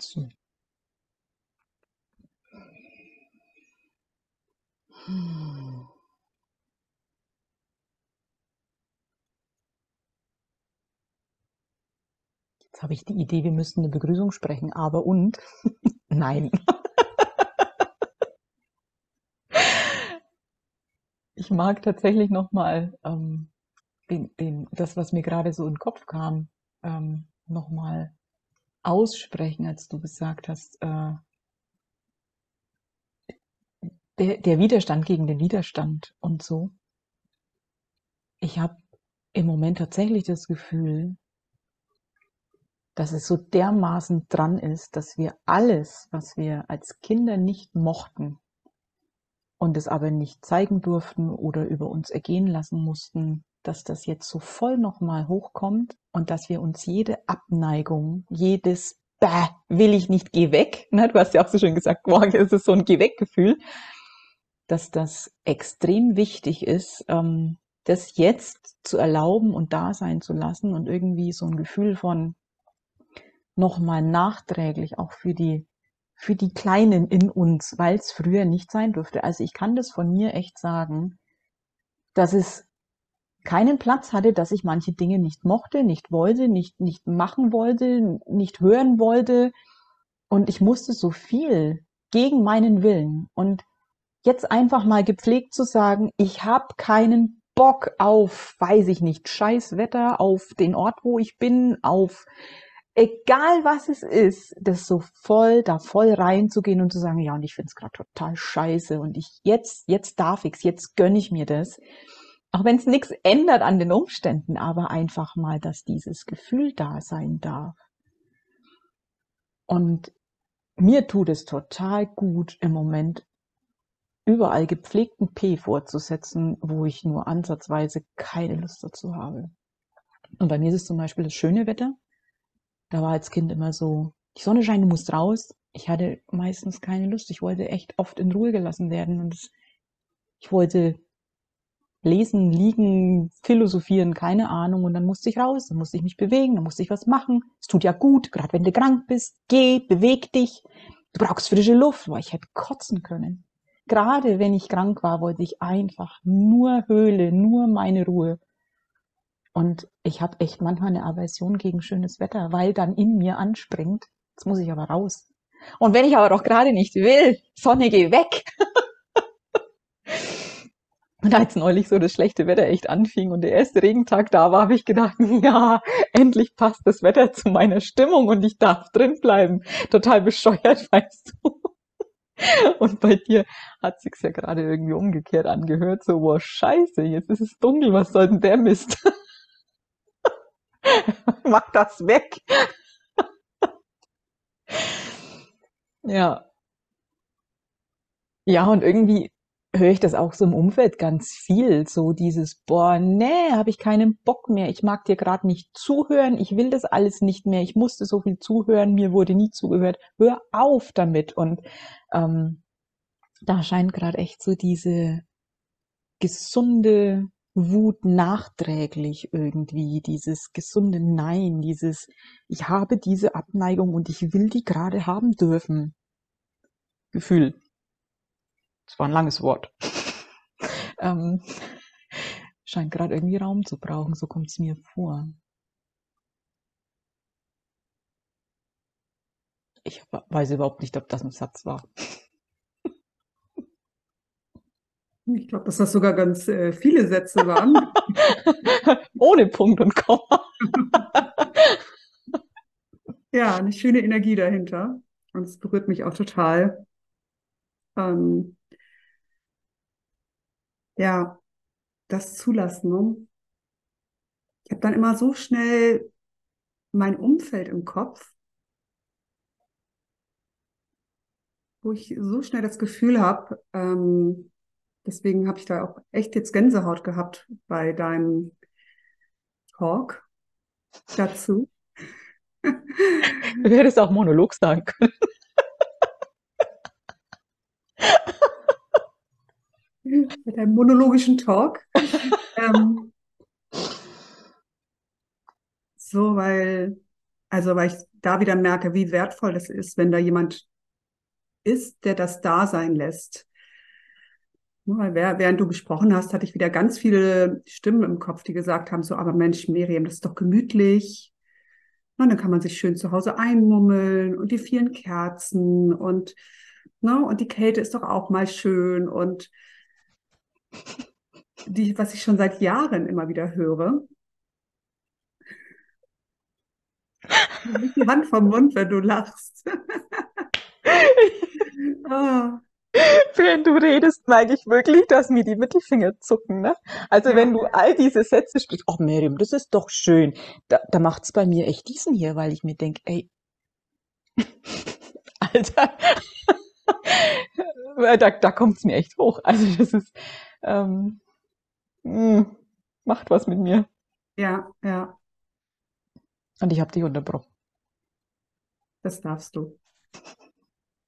Hm. Jetzt habe ich die Idee, wir müssten eine Begrüßung sprechen, aber und? Nein. ich mag tatsächlich nochmal ähm, den, den, das, was mir gerade so in den Kopf kam, ähm, nochmal aussprechen, als du gesagt hast, äh, der, der Widerstand gegen den Widerstand und so. Ich habe im Moment tatsächlich das Gefühl, dass es so dermaßen dran ist, dass wir alles, was wir als Kinder nicht mochten und es aber nicht zeigen durften oder über uns ergehen lassen mussten, dass das jetzt so voll nochmal hochkommt und dass wir uns jede Abneigung, jedes Bäh, will ich nicht, geh weg, ne, du hast ja auch so schön gesagt, morgen ist es so ein Geh weg Gefühl, dass das extrem wichtig ist, ähm, das jetzt zu erlauben und da sein zu lassen und irgendwie so ein Gefühl von nochmal nachträglich auch für die für die Kleinen in uns, weil es früher nicht sein durfte. Also ich kann das von mir echt sagen, dass es keinen Platz hatte, dass ich manche Dinge nicht mochte, nicht wollte, nicht, nicht machen wollte, nicht hören wollte. Und ich musste so viel gegen meinen Willen. Und jetzt einfach mal gepflegt zu sagen, ich habe keinen Bock auf, weiß ich nicht, Scheißwetter, auf den Ort, wo ich bin, auf egal was es ist, das so voll, da voll reinzugehen und zu sagen, ja, und ich finde es gerade total scheiße und ich jetzt, jetzt darf ich's, jetzt gönn ich mir das. Auch wenn es nichts ändert an den Umständen, aber einfach mal, dass dieses Gefühl da sein darf. Und mir tut es total gut im Moment überall gepflegten P vorzusetzen, wo ich nur ansatzweise keine Lust dazu habe. Und bei mir ist es zum Beispiel das schöne Wetter. Da war als Kind immer so, die Sonne scheint, du musst raus. Ich hatte meistens keine Lust. Ich wollte echt oft in Ruhe gelassen werden und ich wollte lesen, liegen, philosophieren, keine Ahnung. Und dann musste ich raus, dann musste ich mich bewegen, dann musste ich was machen. Es tut ja gut, gerade wenn du krank bist. Geh, beweg dich. Du brauchst frische Luft. Boah, ich hätte kotzen können. Gerade wenn ich krank war, wollte ich einfach nur Höhle, nur meine Ruhe. Und ich habe echt manchmal eine Aversion gegen schönes Wetter, weil dann in mir anspringt, jetzt muss ich aber raus. Und wenn ich aber doch gerade nicht will, Sonne, geh weg. und als neulich so das schlechte Wetter echt anfing und der erste Regentag da war, habe ich gedacht, ja, endlich passt das Wetter zu meiner Stimmung und ich darf drin bleiben. Total bescheuert, weißt du. Und bei dir hat sich's ja gerade irgendwie umgekehrt angehört, so, boah, scheiße, jetzt ist es dunkel, was soll denn der Mist? Mach das weg. ja. Ja, und irgendwie höre ich das auch so im Umfeld ganz viel, so dieses, boah, nee, habe ich keinen Bock mehr, ich mag dir gerade nicht zuhören, ich will das alles nicht mehr, ich musste so viel zuhören, mir wurde nie zugehört, hör auf damit. Und ähm, da scheint gerade echt so diese gesunde Wut nachträglich irgendwie, dieses gesunde Nein, dieses ich habe diese Abneigung und ich will die gerade haben dürfen. Gefühl. Das war ein langes Wort. ähm, scheint gerade irgendwie Raum zu brauchen, so kommt es mir vor. Ich weiß überhaupt nicht, ob das ein Satz war. Ich glaube, dass das sogar ganz äh, viele Sätze waren. Ohne Punkt und Komma. ja, eine schöne Energie dahinter. Und es berührt mich auch total. Ähm, ja, das zulassen. Ne? Ich habe dann immer so schnell mein Umfeld im Kopf, wo ich so schnell das Gefühl habe, ähm, Deswegen habe ich da auch echt jetzt Gänsehaut gehabt bei deinem Talk dazu. Du hättest auch Monolog sagen können. Mit einem monologischen Talk. ähm, so, weil, also weil ich da wieder merke, wie wertvoll das ist, wenn da jemand ist, der das da sein lässt. Während du gesprochen hast, hatte ich wieder ganz viele Stimmen im Kopf, die gesagt haben, so, aber Mensch, Miriam, das ist doch gemütlich. Und dann kann man sich schön zu Hause einmummeln und die vielen Kerzen und, ne, und die Kälte ist doch auch mal schön und die, was ich schon seit Jahren immer wieder höre. Die Hand vom Mund, wenn du lachst. oh. Während du redest, merke ich wirklich, dass mir die Mittelfinger zucken. Ne? Also ja. wenn du all diese Sätze sprichst, oh Miriam, das ist doch schön, da, da macht es bei mir echt diesen hier, weil ich mir denke, ey, Alter, da, da kommt es mir echt hoch. Also das ist, ähm, mh, hm, macht was mit mir. Ja, ja. Und ich habe dich unterbrochen. Das darfst du.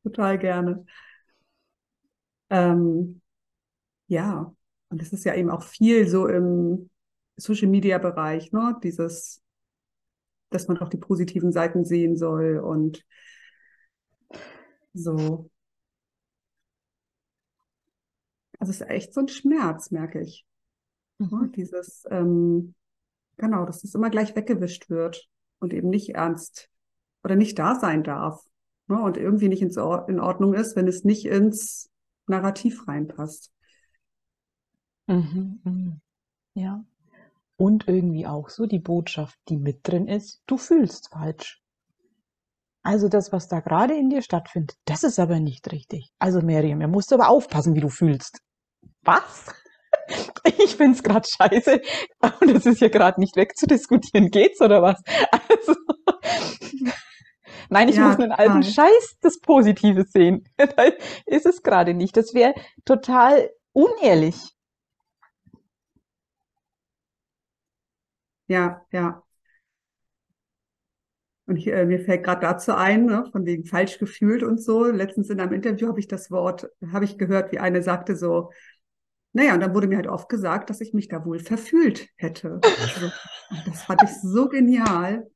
Total gerne. Ähm, ja, und das ist ja eben auch viel so im Social Media Bereich, ne? Dieses, dass man auch die positiven Seiten sehen soll und so. Also es ist echt so ein Schmerz, merke ich. Ne? Mhm. Dieses, ähm, genau, dass es immer gleich weggewischt wird und eben nicht ernst oder nicht da sein darf. Ne? Und irgendwie nicht in Ordnung ist, wenn es nicht ins Narrativ reinpasst. Mhm, mhm. Ja. Und irgendwie auch so die Botschaft, die mit drin ist, du fühlst falsch. Also das, was da gerade in dir stattfindet, das ist aber nicht richtig. Also Miriam, ihr musst aber aufpassen, wie du fühlst. Was? Ich find's gerade scheiße und es ist ja gerade nicht wegzudiskutieren. Geht's oder was? Also, Nein, ich ja, muss einen alten Scheiß das Positive sehen. da ist es gerade nicht. Das wäre total unehrlich. Ja, ja. Und ich, äh, mir fällt gerade dazu ein, ne, von wegen falsch gefühlt und so. Letztens in einem Interview habe ich das Wort, habe ich gehört, wie eine sagte so, naja, und dann wurde mir halt oft gesagt, dass ich mich da wohl verfühlt hätte. Also, das fand ich so genial.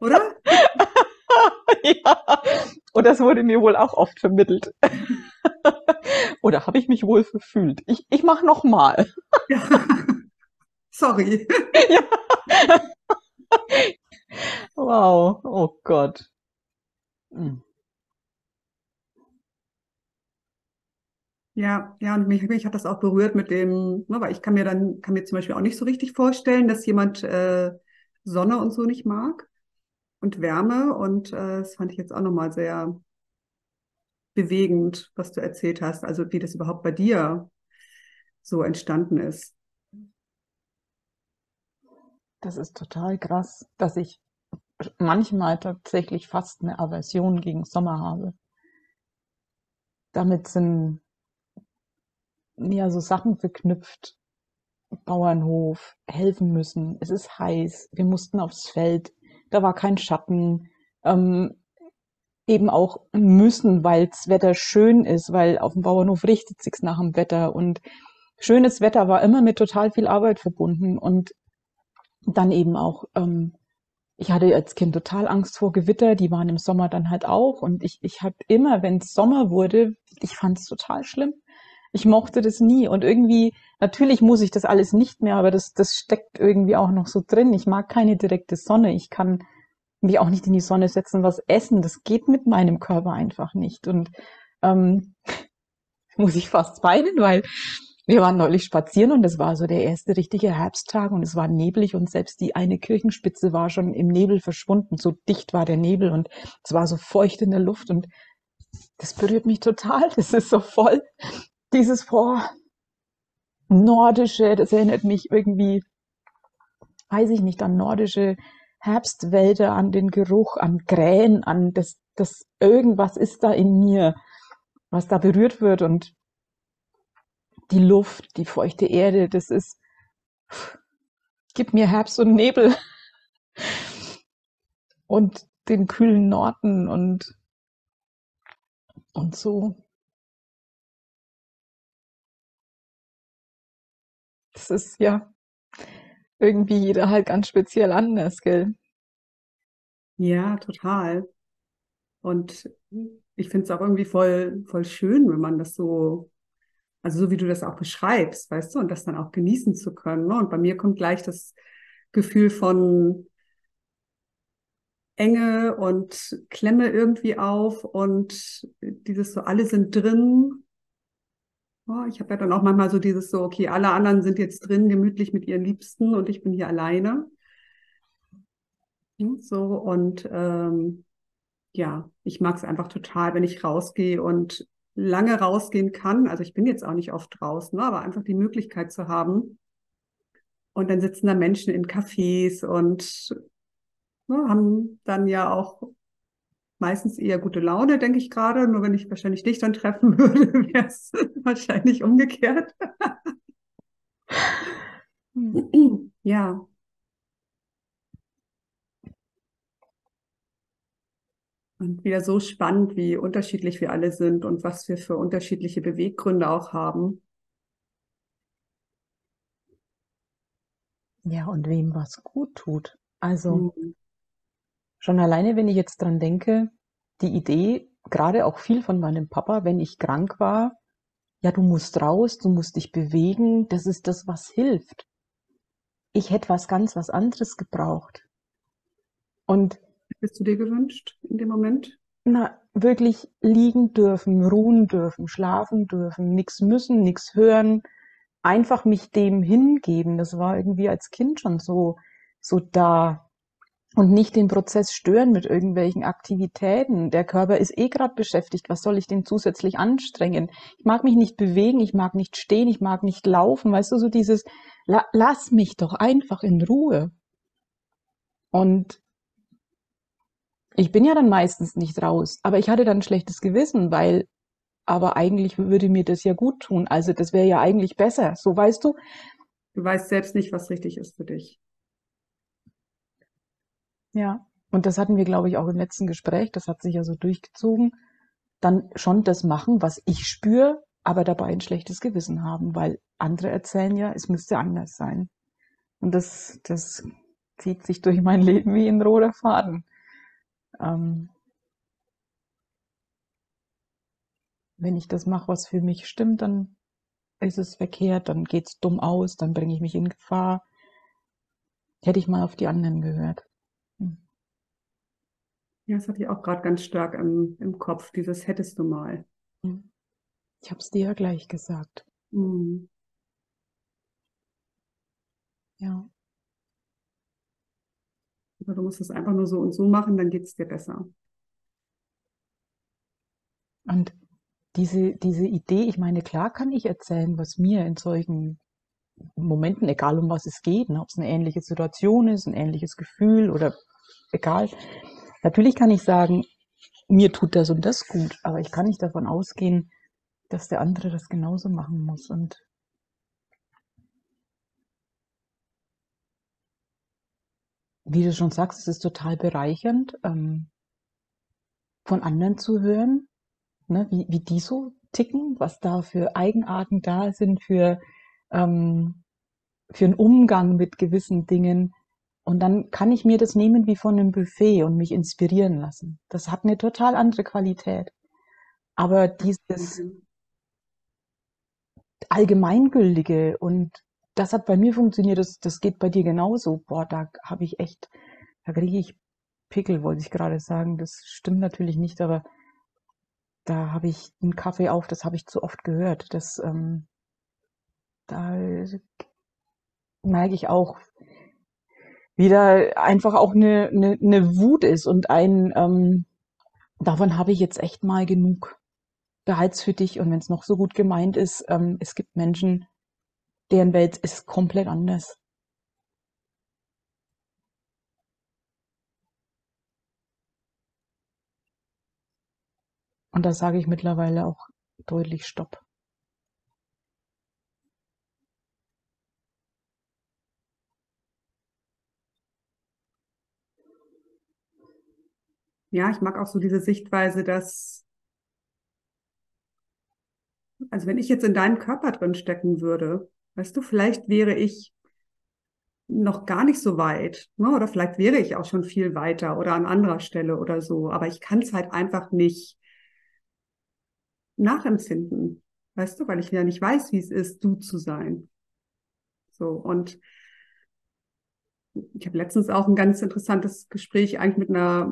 Oder? ja. Und das wurde mir wohl auch oft vermittelt. Oder habe ich mich wohl verfühlt? Ich, ich mache nochmal. Ja. Sorry. ja. Wow, oh Gott. Hm. Ja, ja, und mich, mich hat das auch berührt mit dem, ne, weil ich kann mir dann, kann mir zum Beispiel auch nicht so richtig vorstellen, dass jemand äh, Sonne und so nicht mag und Wärme. Und äh, das fand ich jetzt auch nochmal sehr bewegend, was du erzählt hast, also wie das überhaupt bei dir so entstanden ist. Das ist total krass, dass ich manchmal tatsächlich fast eine Aversion gegen Sommer habe. Damit sind ja so Sachen verknüpft. Bauernhof, helfen müssen, es ist heiß, wir mussten aufs Feld, da war kein Schatten, ähm, eben auch müssen, weil das Wetter schön ist, weil auf dem Bauernhof richtet sich's nach dem Wetter. Und schönes Wetter war immer mit total viel Arbeit verbunden. Und dann eben auch, ähm, ich hatte als Kind total Angst vor Gewitter, die waren im Sommer dann halt auch. Und ich, ich habe immer, wenn es Sommer wurde, ich fand es total schlimm. Ich mochte das nie und irgendwie, natürlich muss ich das alles nicht mehr, aber das, das steckt irgendwie auch noch so drin. Ich mag keine direkte Sonne. Ich kann mich auch nicht in die Sonne setzen, was essen. Das geht mit meinem Körper einfach nicht. Und ähm, muss ich fast weinen, weil wir waren neulich spazieren und es war so der erste richtige Herbsttag und es war neblig und selbst die eine Kirchenspitze war schon im Nebel verschwunden. So dicht war der Nebel und es war so feucht in der Luft und das berührt mich total. Das ist so voll dieses vor nordische, das erinnert mich irgendwie, weiß ich nicht, an nordische Herbstwälder, an den Geruch, an Krähen, an das, das irgendwas ist da in mir, was da berührt wird und die Luft, die feuchte Erde, das ist, gib mir Herbst und Nebel und den kühlen Norden und, und so. Das ist ja irgendwie jeder halt ganz speziell anders, gell? Ja, total. Und ich finde es auch irgendwie voll, voll schön, wenn man das so, also so wie du das auch beschreibst, weißt du, und das dann auch genießen zu können. Ne? Und bei mir kommt gleich das Gefühl von Enge und Klemme irgendwie auf und dieses so, alle sind drin. Oh, ich habe ja dann auch manchmal so dieses so, okay, alle anderen sind jetzt drin, gemütlich mit ihren Liebsten und ich bin hier alleine. So, und ähm, ja, ich mag es einfach total, wenn ich rausgehe und lange rausgehen kann. Also ich bin jetzt auch nicht oft draußen, aber einfach die Möglichkeit zu haben. Und dann sitzen da Menschen in Cafés und ne, haben dann ja auch meistens eher gute Laune, denke ich gerade. Nur wenn ich wahrscheinlich dich dann treffen würde, wäre es wahrscheinlich umgekehrt. ja. Und wieder so spannend, wie unterschiedlich wir alle sind und was wir für unterschiedliche Beweggründe auch haben. Ja, und wem was gut tut. Also mhm. Schon alleine, wenn ich jetzt dran denke, die Idee, gerade auch viel von meinem Papa, wenn ich krank war, ja, du musst raus, du musst dich bewegen, das ist das, was hilft. Ich hätte was ganz was anderes gebraucht. Und Hättest du dir gewünscht in dem Moment? Na, wirklich liegen dürfen, ruhen dürfen, schlafen dürfen, nichts müssen, nichts hören, einfach mich dem hingeben. Das war irgendwie als Kind schon so, so da. Und nicht den Prozess stören mit irgendwelchen Aktivitäten. Der Körper ist eh gerade beschäftigt. Was soll ich denn zusätzlich anstrengen? Ich mag mich nicht bewegen, ich mag nicht stehen, ich mag nicht laufen. Weißt du, so dieses, la, lass mich doch einfach in Ruhe. Und ich bin ja dann meistens nicht raus, aber ich hatte dann ein schlechtes Gewissen, weil, aber eigentlich würde mir das ja gut tun. Also das wäre ja eigentlich besser. So weißt du? Du weißt selbst nicht, was richtig ist für dich. Ja. Und das hatten wir, glaube ich, auch im letzten Gespräch. Das hat sich ja so durchgezogen. Dann schon das machen, was ich spüre, aber dabei ein schlechtes Gewissen haben, weil andere erzählen ja, es müsste anders sein. Und das, das zieht sich durch mein Leben wie ein roter Faden. Ähm, wenn ich das mache, was für mich stimmt, dann ist es verkehrt, dann geht's dumm aus, dann bringe ich mich in Gefahr. Hätte ich mal auf die anderen gehört. Ja, das hatte ich auch gerade ganz stark im, im Kopf, dieses hättest du mal. Hm. Ich habe es dir ja gleich gesagt. Mhm. Ja. Aber du musst es einfach nur so und so machen, dann geht es dir besser. Und diese, diese Idee, ich meine, klar kann ich erzählen, was mir in solchen Momenten, egal um was es geht, ne, ob es eine ähnliche Situation ist, ein ähnliches Gefühl oder egal. Natürlich kann ich sagen, mir tut das und das gut, aber ich kann nicht davon ausgehen, dass der andere das genauso machen muss. Und wie du schon sagst, es ist total bereichernd, ähm, von anderen zu hören, ne, wie, wie die so ticken, was da für Eigenarten da sind, für, ähm, für einen Umgang mit gewissen Dingen. Und dann kann ich mir das nehmen wie von einem Buffet und mich inspirieren lassen. Das hat eine total andere Qualität. Aber dieses allgemeingültige und das hat bei mir funktioniert, das, das geht bei dir genauso. Boah, da habe ich echt, da kriege ich Pickel, wollte ich gerade sagen. Das stimmt natürlich nicht, aber da habe ich einen Kaffee auf, das habe ich zu oft gehört. Das, ähm, da merke ich auch, wie da einfach auch eine, eine, eine Wut ist und ein, ähm, davon habe ich jetzt echt mal genug. Behalt's für dich und wenn es noch so gut gemeint ist, ähm, es gibt Menschen, deren Welt ist komplett anders. Und da sage ich mittlerweile auch deutlich Stopp. Ja, ich mag auch so diese Sichtweise, dass, also wenn ich jetzt in deinem Körper drin stecken würde, Weißt du, vielleicht wäre ich noch gar nicht so weit. Ne? Oder vielleicht wäre ich auch schon viel weiter oder an anderer Stelle oder so. Aber ich kann es halt einfach nicht nachempfinden. Weißt du, weil ich ja nicht weiß, wie es ist, du zu sein. So, und ich habe letztens auch ein ganz interessantes Gespräch eigentlich mit einer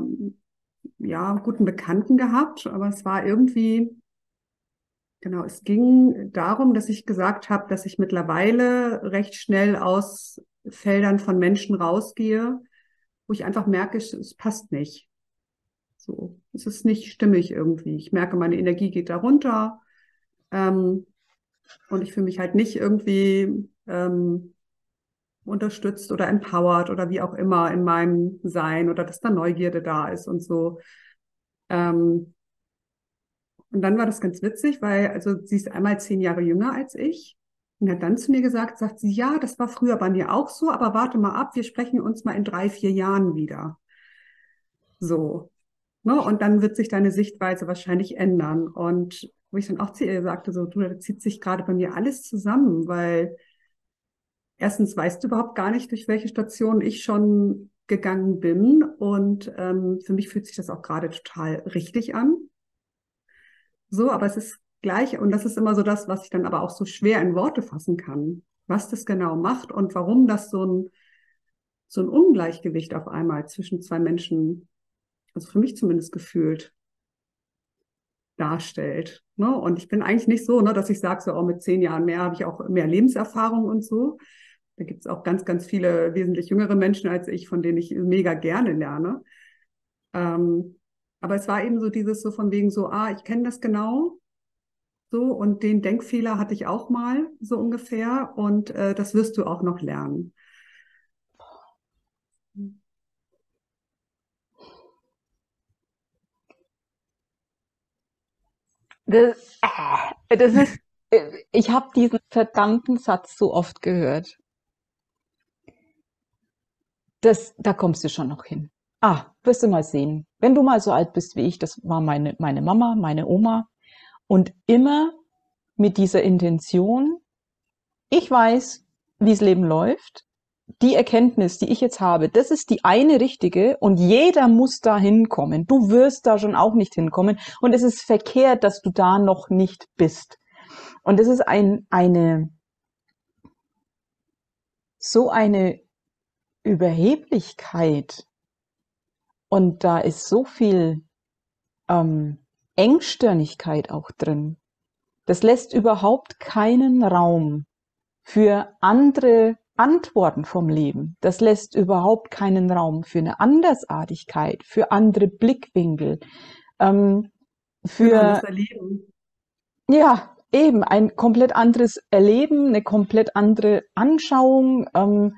ja, guten Bekannten gehabt, aber es war irgendwie, genau, es ging darum, dass ich gesagt habe, dass ich mittlerweile recht schnell aus Feldern von Menschen rausgehe, wo ich einfach merke, es, es passt nicht. So, es ist nicht stimmig irgendwie. Ich merke, meine Energie geht da runter. Ähm, und ich fühle mich halt nicht irgendwie ähm, unterstützt oder empowered oder wie auch immer in meinem Sein oder dass da Neugierde da ist und so. Ähm, und dann war das ganz witzig, weil also sie ist einmal zehn Jahre jünger als ich und hat dann zu mir gesagt, sagt sie, ja, das war früher bei mir auch so, aber warte mal ab, wir sprechen uns mal in drei, vier Jahren wieder. So. Ne? Und dann wird sich deine Sichtweise wahrscheinlich ändern. Und wo ich dann auch zu ihr sagte, so, du, da zieht sich gerade bei mir alles zusammen, weil erstens weißt du überhaupt gar nicht, durch welche Station ich schon gegangen bin. Und ähm, für mich fühlt sich das auch gerade total richtig an. So, aber es ist gleich, und das ist immer so das, was ich dann aber auch so schwer in Worte fassen kann, was das genau macht und warum das so ein, so ein Ungleichgewicht auf einmal zwischen zwei Menschen, also für mich zumindest gefühlt, darstellt. Ne? Und ich bin eigentlich nicht so, ne, dass ich sage, so oh, mit zehn Jahren mehr habe ich auch mehr Lebenserfahrung und so. Da gibt es auch ganz, ganz viele wesentlich jüngere Menschen als ich, von denen ich mega gerne lerne. Ähm, aber es war eben so dieses so von wegen so, ah, ich kenne das genau. So, und den Denkfehler hatte ich auch mal, so ungefähr. Und äh, das wirst du auch noch lernen. Das, äh, das ist, äh, ich habe diesen verdammten Satz so oft gehört. Das, da kommst du schon noch hin. Ah, wirst du mal sehen. Wenn du mal so alt bist wie ich, das war meine, meine Mama, meine Oma. Und immer mit dieser Intention, ich weiß, wie das Leben läuft. Die Erkenntnis, die ich jetzt habe, das ist die eine richtige und jeder muss da hinkommen. Du wirst da schon auch nicht hinkommen und es ist verkehrt, dass du da noch nicht bist. Und es ist ein, eine, so eine Überheblichkeit und da ist so viel ähm, Engstirnigkeit auch drin. Das lässt überhaupt keinen Raum für andere Antworten vom Leben. Das lässt überhaupt keinen Raum für eine Andersartigkeit, für andere Blickwinkel, ähm, für ja eben ein komplett anderes Erleben, eine komplett andere Anschauung. Ähm,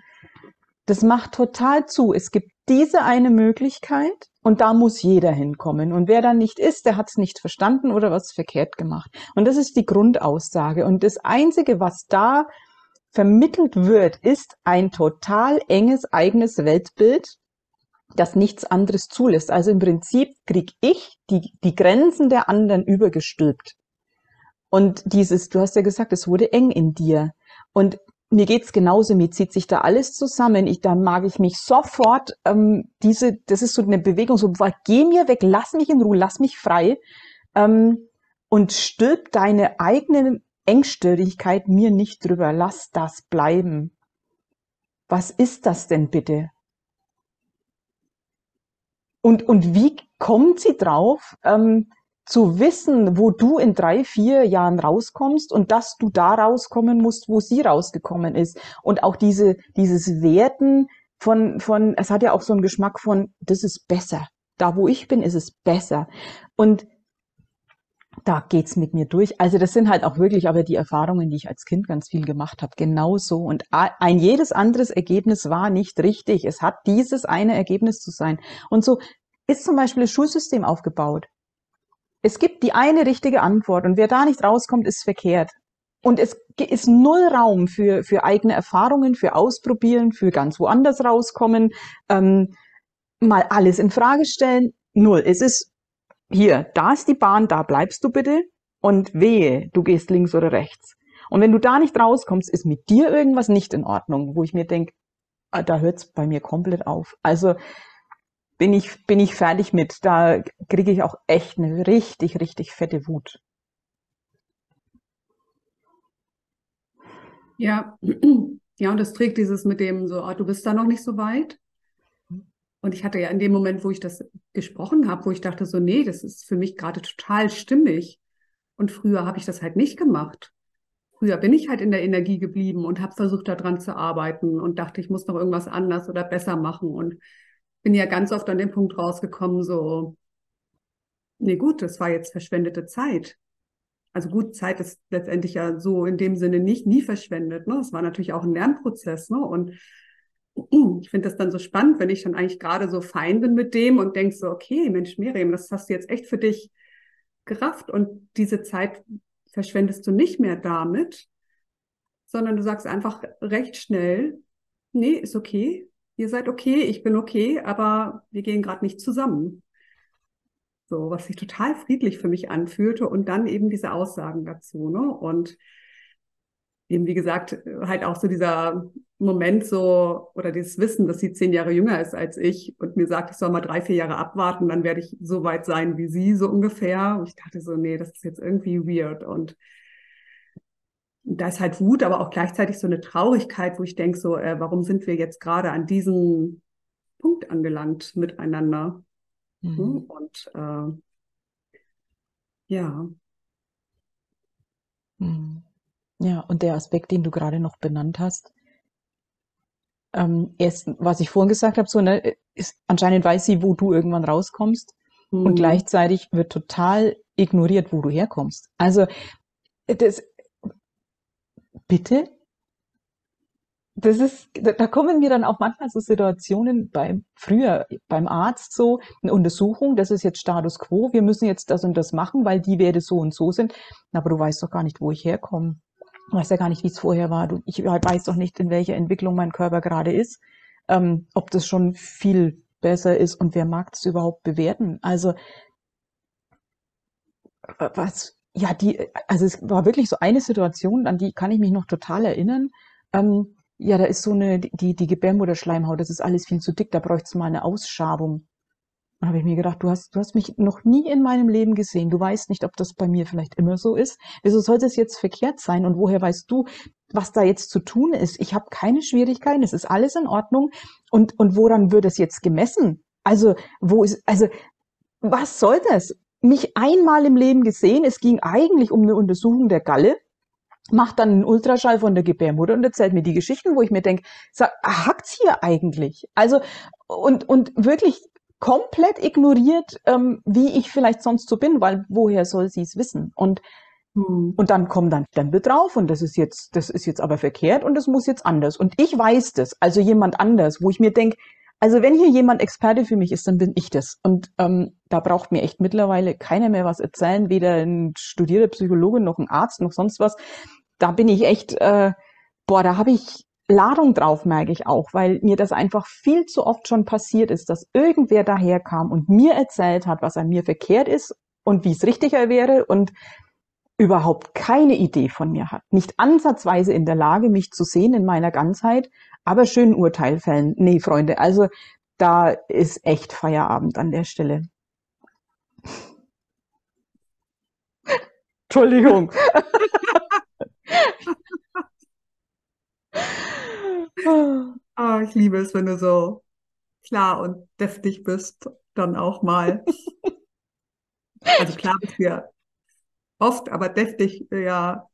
das macht total zu. Es gibt diese eine Möglichkeit und da muss jeder hinkommen. Und wer dann nicht ist, der hat es nicht verstanden oder was verkehrt gemacht. Und das ist die Grundaussage. Und das Einzige, was da vermittelt wird, ist ein total enges eigenes Weltbild, das nichts anderes zulässt. Also im Prinzip krieg ich die, die Grenzen der anderen übergestülpt. Und dieses, du hast ja gesagt, es wurde eng in dir. Und mir geht's genauso, mir zieht sich da alles zusammen. Ich, da mag ich mich sofort, ähm, diese, das ist so eine Bewegung, so, geh mir weg, lass mich in Ruhe, lass mich frei ähm, und stülp deine eigene Engstirrigkeit mir nicht drüber, lass das bleiben. Was ist das denn bitte? Und, und wie kommt sie drauf? Ähm, zu wissen, wo du in drei, vier Jahren rauskommst und dass du da rauskommen musst, wo sie rausgekommen ist. Und auch diese, dieses Werten von, von, es hat ja auch so einen Geschmack von, das ist besser. Da, wo ich bin, ist es besser. Und da geht's mit mir durch. Also das sind halt auch wirklich aber die Erfahrungen, die ich als Kind ganz viel gemacht habe. Genauso. Und ein jedes anderes Ergebnis war nicht richtig. Es hat dieses eine Ergebnis zu sein. Und so ist zum Beispiel das Schulsystem aufgebaut. Es gibt die eine richtige Antwort und wer da nicht rauskommt, ist verkehrt. Und es ist null Raum für, für eigene Erfahrungen, für Ausprobieren, für ganz woanders rauskommen, ähm, mal alles in Frage stellen. Null. Es ist hier, da ist die Bahn, da bleibst du bitte und wehe, du gehst links oder rechts. Und wenn du da nicht rauskommst, ist mit dir irgendwas nicht in Ordnung, wo ich mir denke, äh, da hört es bei mir komplett auf. Also bin ich, bin ich fertig mit. Da kriege ich auch echt eine richtig, richtig fette Wut. Ja, ja, und das trägt dieses mit dem so, ah, du bist da noch nicht so weit. Und ich hatte ja in dem Moment, wo ich das gesprochen habe, wo ich dachte so, nee, das ist für mich gerade total stimmig. Und früher habe ich das halt nicht gemacht. Früher bin ich halt in der Energie geblieben und habe versucht, daran zu arbeiten und dachte, ich muss noch irgendwas anders oder besser machen. Und bin ja ganz oft an den Punkt rausgekommen, so, nee, gut, das war jetzt verschwendete Zeit. Also gut, Zeit ist letztendlich ja so in dem Sinne nicht nie verschwendet. Ne? Es war natürlich auch ein Lernprozess. Ne? Und ich finde das dann so spannend, wenn ich dann eigentlich gerade so fein bin mit dem und denk so, okay, Mensch, Miriam, das hast du jetzt echt für dich gerafft und diese Zeit verschwendest du nicht mehr damit, sondern du sagst einfach recht schnell, nee, ist okay, ihr seid okay, ich bin okay, aber wir gehen gerade nicht zusammen. So, was sich total friedlich für mich anfühlte und dann eben diese Aussagen dazu, ne? Und eben, wie gesagt, halt auch so dieser Moment so oder dieses Wissen, dass sie zehn Jahre jünger ist als ich und mir sagt, ich soll mal drei, vier Jahre abwarten, dann werde ich so weit sein wie sie, so ungefähr. Und ich dachte so, nee, das ist jetzt irgendwie weird. Und da ist halt Wut, aber auch gleichzeitig so eine Traurigkeit, wo ich denke, so, äh, warum sind wir jetzt gerade an diesem Punkt angelangt miteinander? Mhm. Hm? Und äh, ja. Mhm. Ja, und der Aspekt, den du gerade noch benannt hast, ähm, erst, was ich vorhin gesagt habe, so, ne, ist, anscheinend weiß sie, wo du irgendwann rauskommst mhm. und gleichzeitig wird total ignoriert, wo du herkommst. Also, das, bitte? Das ist, da kommen mir dann auch manchmal so Situationen beim, früher beim Arzt so, eine Untersuchung, das ist jetzt Status Quo, wir müssen jetzt das und das machen, weil die Werte so und so sind. Aber du weißt doch gar nicht, wo ich herkomme. Du weißt ja gar nicht, wie es vorher war. Ich weiß doch nicht, in welcher Entwicklung mein Körper gerade ist, ähm, ob das schon viel besser ist und wer mag es überhaupt bewerten. Also was, ja, die, also es war wirklich so eine Situation, an die kann ich mich noch total erinnern. Ähm, ja, da ist so eine, die, die Gebärmutterschleimhaut, das ist alles viel zu dick, da bräuchte es mal eine Ausschabung. Dann habe ich mir gedacht, du hast, du hast mich noch nie in meinem Leben gesehen. Du weißt nicht, ob das bei mir vielleicht immer so ist. Wieso sollte es jetzt verkehrt sein? Und woher weißt du, was da jetzt zu tun ist? Ich habe keine Schwierigkeiten, es ist alles in Ordnung. Und, und woran wird es jetzt gemessen? Also, wo ist, also, was soll das? Mich einmal im Leben gesehen, es ging eigentlich um eine Untersuchung der Galle, macht dann einen Ultraschall von der Gebärmutter und erzählt mir die Geschichten, wo ich mir denke, hackt's hier eigentlich? Also, und, und wirklich komplett ignoriert, ähm, wie ich vielleicht sonst so bin, weil woher soll sie es wissen? Und hm. und dann kommen dann Stempel drauf und das ist jetzt, das ist jetzt aber verkehrt und das muss jetzt anders. Und ich weiß das, also jemand anders, wo ich mir denke, also wenn hier jemand Experte für mich ist, dann bin ich das. Und ähm, da braucht mir echt mittlerweile keiner mehr was erzählen, weder ein studierter Psychologe noch ein Arzt noch sonst was. Da bin ich echt, äh, boah, da habe ich Ladung drauf, merke ich auch, weil mir das einfach viel zu oft schon passiert ist, dass irgendwer daherkam und mir erzählt hat, was an mir verkehrt ist und wie es richtiger wäre und überhaupt keine Idee von mir hat, nicht ansatzweise in der Lage, mich zu sehen in meiner Ganzheit, aber schön Urteil fällen. Nee, Freunde, also da ist echt Feierabend an der Stelle. Entschuldigung. Oh, ich liebe es, wenn du so klar und deftig bist, dann auch mal. Also klar bist du ja oft, aber deftig ja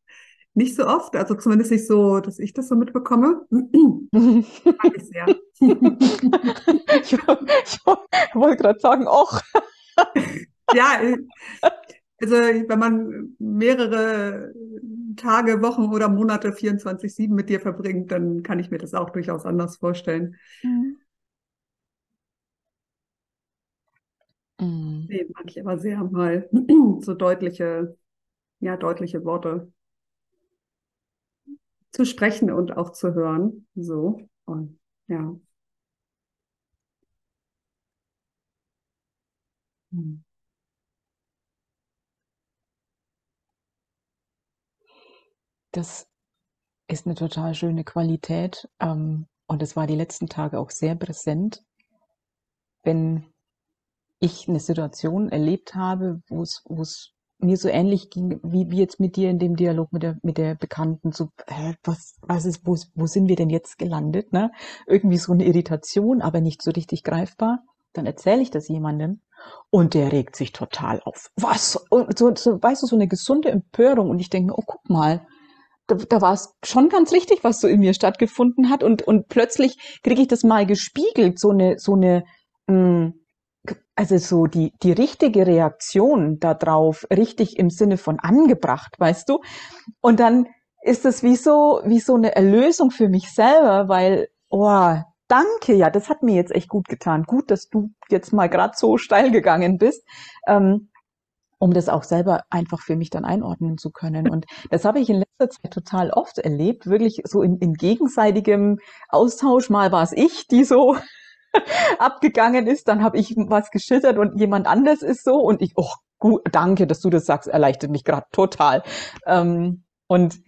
nicht so oft. Also zumindest nicht so, dass ich das so mitbekomme. Mag ich sehr. ich, ich wollte gerade sagen, auch. ja, also wenn man mehrere Tage, Wochen oder Monate 24-7 mit dir verbringt, dann kann ich mir das auch durchaus anders vorstellen. Mhm. Mhm. Nee, mag ich aber sehr mal so deutliche, ja, deutliche Worte zu sprechen und auch zu hören. So. Und ja. Mhm. Das ist eine total schöne Qualität. Ähm, und es war die letzten Tage auch sehr präsent, wenn ich eine Situation erlebt habe, wo es, mir so ähnlich ging, wie, wie jetzt mit dir in dem Dialog mit der, mit der Bekannten, so, hä, was, was ist, wo, wo sind wir denn jetzt gelandet, ne? Irgendwie so eine Irritation, aber nicht so richtig greifbar. Dann erzähle ich das jemandem und der regt sich total auf. Was? Und so, so, weißt du, so eine gesunde Empörung und ich denke mir, oh, guck mal, da, da war es schon ganz richtig, was so in mir stattgefunden hat und, und plötzlich kriege ich das mal gespiegelt, so eine, so eine, mh, hm, also so die, die richtige Reaktion darauf, richtig im Sinne von angebracht, weißt du? Und dann ist es wie so, wie so eine Erlösung für mich selber, weil, oh, danke, ja, das hat mir jetzt echt gut getan. Gut, dass du jetzt mal gerade so steil gegangen bist. Ähm, um das auch selber einfach für mich dann einordnen zu können. Und das habe ich in letzter Zeit total oft erlebt, wirklich so in, in gegenseitigem Austausch. Mal war es ich, die so abgegangen ist, dann habe ich was geschildert und jemand anders ist so und ich, oh, gut, danke, dass du das sagst, erleichtert mich gerade total. Ähm, und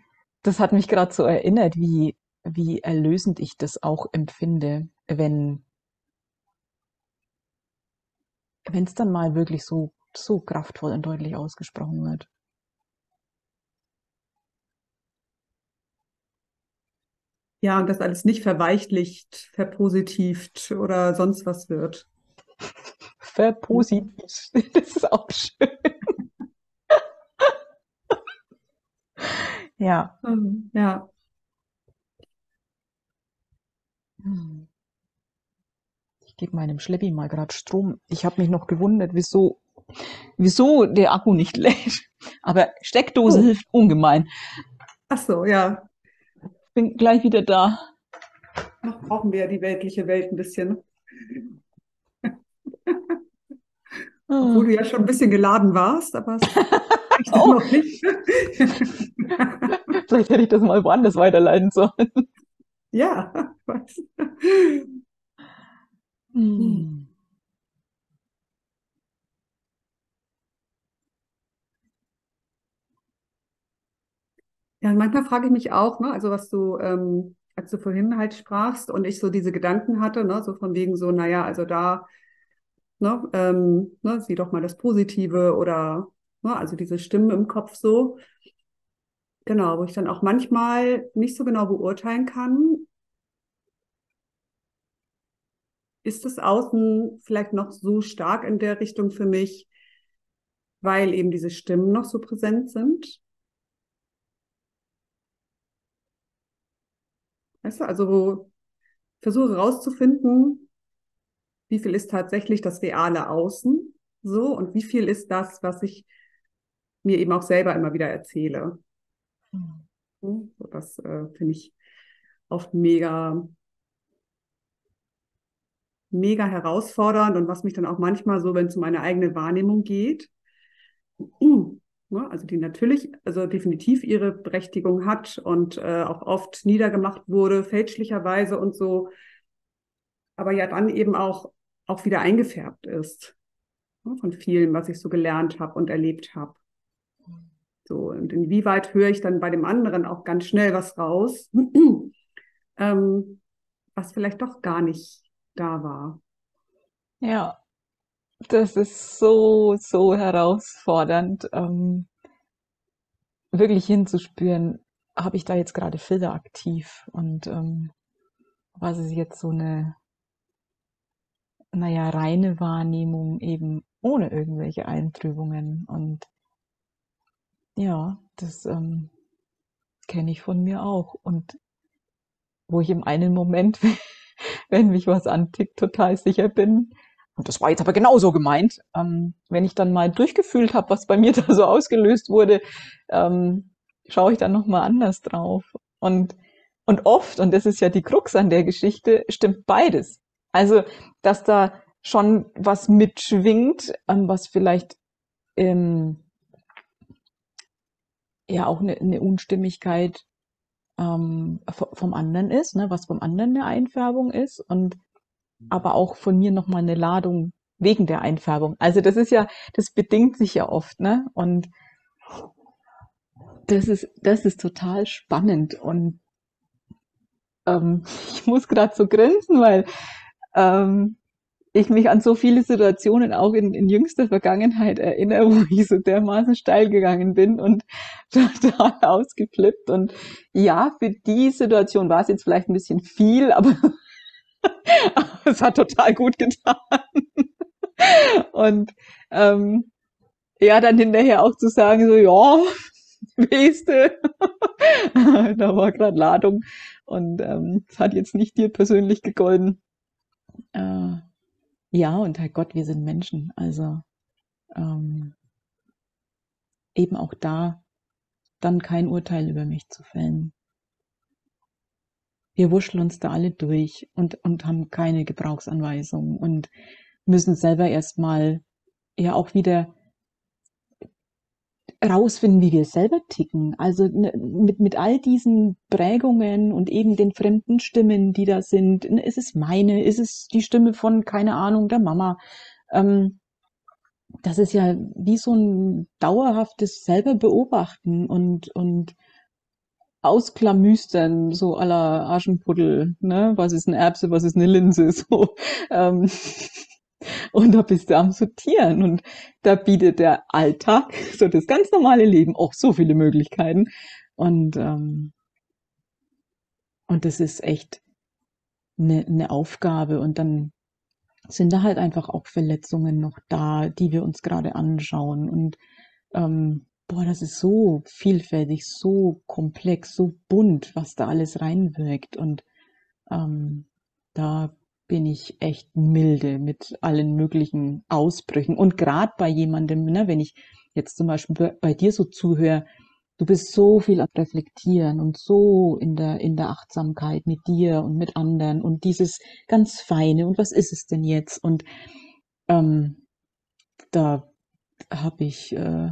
das hat mich gerade so erinnert, wie, wie erlösend ich das auch empfinde, wenn wenn es dann mal wirklich so so kraftvoll und deutlich ausgesprochen wird. Ja, und das alles nicht verweichlicht, verpositivt oder sonst was wird. Verpositivt, das ist auch schön. ja. Ähm, ja. Ich gebe meinem Schleppi mal gerade Strom. Ich habe mich noch gewundert, wieso, wieso der Akku nicht lädt. Aber Steckdose oh. hilft ungemein. Ach so, ja bin gleich wieder da. Noch brauchen wir ja die weltliche Welt ein bisschen. Obwohl du ja schon ein bisschen geladen warst, aber es oh. noch nicht. Vielleicht hätte ich das mal woanders weiterleiten sollen. Ja, ich weiß. Hm. Ja, manchmal frage ich mich auch, ne, also was du, ähm, als du vorhin halt sprachst und ich so diese Gedanken hatte, ne, so von wegen so, naja, also da, ne, ähm, ne, sieh doch mal das Positive oder, ne, also diese Stimmen im Kopf so. Genau, wo ich dann auch manchmal nicht so genau beurteilen kann, ist das Außen vielleicht noch so stark in der Richtung für mich, weil eben diese Stimmen noch so präsent sind? Weißt du, also versuche herauszufinden, wie viel ist tatsächlich das reale Außen so und wie viel ist das, was ich mir eben auch selber immer wieder erzähle. Mhm. Das äh, finde ich oft mega, mega herausfordernd und was mich dann auch manchmal so, wenn es um meine eigene Wahrnehmung geht, ne, also die natürlich, also definitiv ihre Berechtigung hat und äh, auch oft niedergemacht wurde, fälschlicherweise und so, aber ja dann eben auch, auch wieder eingefärbt ist ne, von vielen, was ich so gelernt habe und erlebt habe. So, und inwieweit höre ich dann bei dem anderen auch ganz schnell was raus, ähm, was vielleicht doch gar nicht da war. Ja, das ist so, so herausfordernd, ähm, wirklich hinzuspüren, habe ich da jetzt gerade Filter aktiv? Und ähm, was ist jetzt so eine, naja, reine Wahrnehmung eben ohne irgendwelche Eintrübungen? Und ja, das ähm, kenne ich von mir auch. Und wo ich im einen Moment, wenn mich was antickt, total sicher bin, und das war jetzt aber genauso gemeint, ähm, wenn ich dann mal durchgefühlt habe, was bei mir da so ausgelöst wurde, ähm, schaue ich dann nochmal anders drauf. Und, und oft, und das ist ja die Krux an der Geschichte, stimmt beides. Also, dass da schon was mitschwingt, ähm, was vielleicht ähm, ja auch eine, eine Unstimmigkeit ähm, vom anderen ist, ne, was vom anderen eine Einfärbung ist und aber auch von mir nochmal eine Ladung wegen der Einfärbung. Also das ist ja, das bedingt sich ja oft, ne? Und das ist, das ist total spannend und ähm, ich muss gerade so grinsen, weil ähm, ich mich an so viele Situationen auch in, in jüngster Vergangenheit erinnere, wo ich so dermaßen steil gegangen bin und total ausgeflippt. Und ja, für die Situation war es jetzt vielleicht ein bisschen viel, aber es hat total gut getan. Und ähm, ja, dann hinterher auch zu sagen, so, ja, Weste, da war gerade Ladung und ähm, es hat jetzt nicht dir persönlich gegolten. Äh, ja, und Herrgott, wir sind Menschen. Also ähm, eben auch da dann kein Urteil über mich zu fällen. Wir wuscheln uns da alle durch und, und haben keine Gebrauchsanweisung und müssen selber erstmal ja auch wieder rausfinden, wie wir selber ticken. Also ne, mit, mit all diesen Prägungen und eben den fremden Stimmen, die da sind. Ne, ist es meine? Ist es die Stimme von, keine Ahnung, der Mama? Ähm, das ist ja wie so ein dauerhaftes selber beobachten und, und ausklamüstern, so aller Aschenputtel, ne? Was ist eine Erbse, was ist eine Linse, so. Ähm, und da bist du am Sortieren und da bietet der Alltag, so das ganz normale Leben, auch so viele Möglichkeiten. Und, ähm, und das ist echt eine, eine Aufgabe. Und dann sind da halt einfach auch Verletzungen noch da, die wir uns gerade anschauen. Und ähm, boah, das ist so vielfältig, so komplex, so bunt, was da alles reinwirkt. Und ähm, da bin ich echt milde mit allen möglichen Ausbrüchen. Und gerade bei jemandem, ne, wenn ich jetzt zum Beispiel bei, dir so zuhöre, du bist so viel am Reflektieren und so in der, in der Achtsamkeit mit dir und mit anderen und dieses ganz Feine und was ist es denn jetzt? Und ähm, da habe ich äh,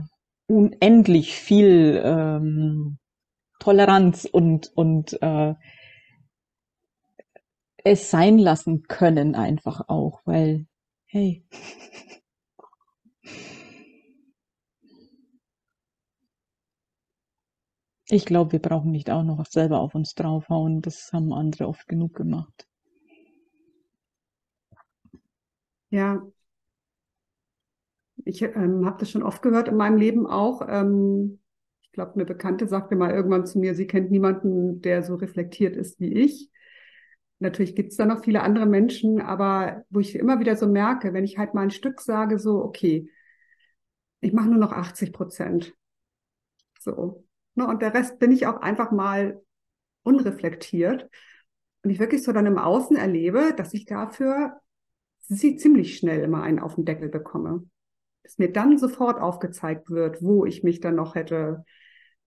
unendlich viel ähm, Toleranz und, und äh, es sein lassen können einfach auch, weil, hey. Ich glaube, wir brauchen nicht auch noch selber auf uns draufhauen. Das haben andere oft genug gemacht. Ja, ich ähm, habe das schon oft gehört in meinem Leben auch. Ähm, ich glaube, eine Bekannte sagte mal irgendwann zu mir, sie kennt niemanden, der so reflektiert ist wie ich. Natürlich gibt es da noch viele andere Menschen, aber wo ich immer wieder so merke, wenn ich halt mal ein Stück sage, so, okay, ich mache nur noch 80 Prozent. So. Ne, und der Rest bin ich auch einfach mal unreflektiert. Und ich wirklich so dann im Außen erlebe, dass ich dafür sie ziemlich schnell immer einen auf den Deckel bekomme. Dass mir dann sofort aufgezeigt wird, wo ich mich dann noch hätte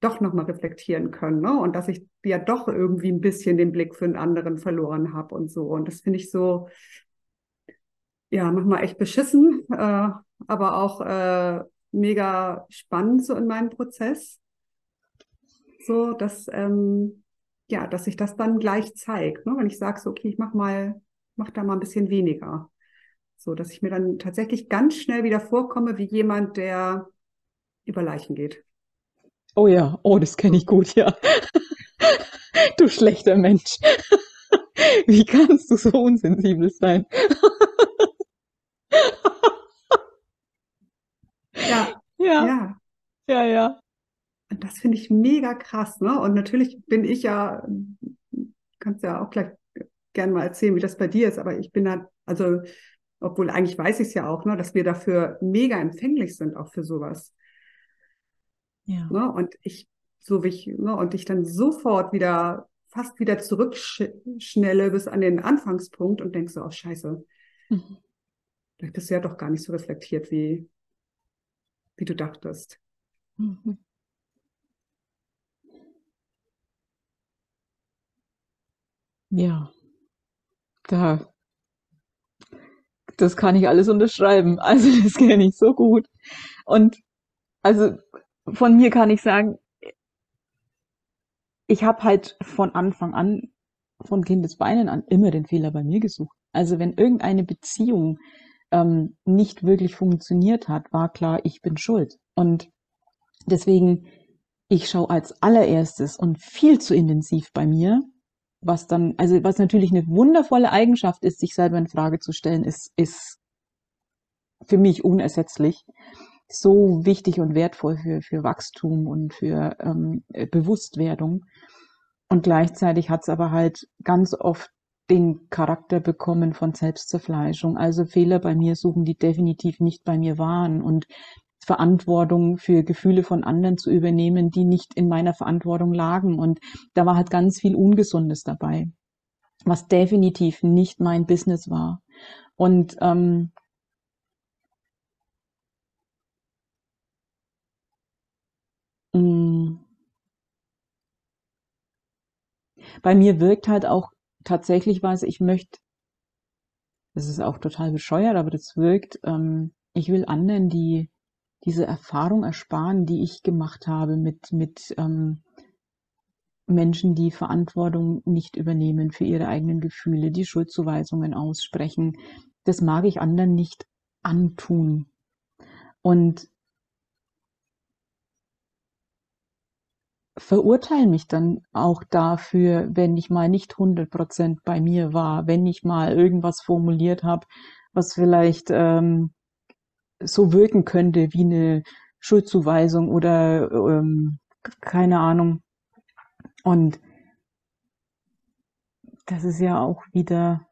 doch nochmal reflektieren können. Ne? Und dass ich ja doch irgendwie ein bisschen den Blick für einen anderen verloren habe und so. Und das finde ich so, ja, manchmal echt beschissen, äh, aber auch äh, mega spannend so in meinem Prozess. So, dass, ähm, ja, dass sich das dann gleich zeigt. Ne? Wenn ich sage, so, okay, ich mach mal, mach da mal ein bisschen weniger. So, dass ich mir dann tatsächlich ganz schnell wieder vorkomme wie jemand, der über Leichen geht. Oh ja, oh, das kenne ich gut, ja. Du schlechter Mensch. Wie kannst du so unsensibel sein? Ja, Ja, ja. ja, ja. Und das finde ich mega krass, ne? Und natürlich bin ich ja, kannst ja auch gleich gerne mal erzählen, wie das bei dir ist, aber ich bin da, also, obwohl eigentlich weiß ich es ja auch, ne, dass wir dafür mega empfänglich sind, auch für sowas. Ja. Ne? Und ich, so wie ich, ne, und ich dann sofort wieder, fast wieder zurückschnelle bis an den Anfangspunkt und denke so, oh Scheiße, Mhm. vielleicht bist du ja doch gar nicht so reflektiert, wie, wie du dachtest. Mhm. Ja, da, das kann ich alles unterschreiben. Also das kenne ich so gut. Und also von mir kann ich sagen, ich habe halt von Anfang an, von Kindesbeinen an, immer den Fehler bei mir gesucht. Also wenn irgendeine Beziehung ähm, nicht wirklich funktioniert hat, war klar, ich bin schuld. Und deswegen, ich schaue als allererstes und viel zu intensiv bei mir, was dann, also was natürlich eine wundervolle Eigenschaft ist, sich selber in Frage zu stellen, ist, ist für mich unersetzlich. So wichtig und wertvoll für, für Wachstum und für ähm, Bewusstwerdung. Und gleichzeitig hat es aber halt ganz oft den Charakter bekommen von Selbstzerfleischung. Also Fehler bei mir suchen, die definitiv nicht bei mir waren und Verantwortung für Gefühle von anderen zu übernehmen, die nicht in meiner Verantwortung lagen. Und da war halt ganz viel Ungesundes dabei, was definitiv nicht mein Business war. Und ähm, mm, bei mir wirkt halt auch tatsächlich was, ich möchte, das ist auch total bescheuert, aber das wirkt, ähm, ich will anderen die diese Erfahrung ersparen, die ich gemacht habe mit, mit ähm, Menschen, die Verantwortung nicht übernehmen für ihre eigenen Gefühle, die Schuldzuweisungen aussprechen. Das mag ich anderen nicht antun. Und verurteile mich dann auch dafür, wenn ich mal nicht 100% bei mir war, wenn ich mal irgendwas formuliert habe, was vielleicht ähm, so wirken könnte wie eine Schuldzuweisung oder ähm, keine Ahnung. Und das ist ja auch wieder,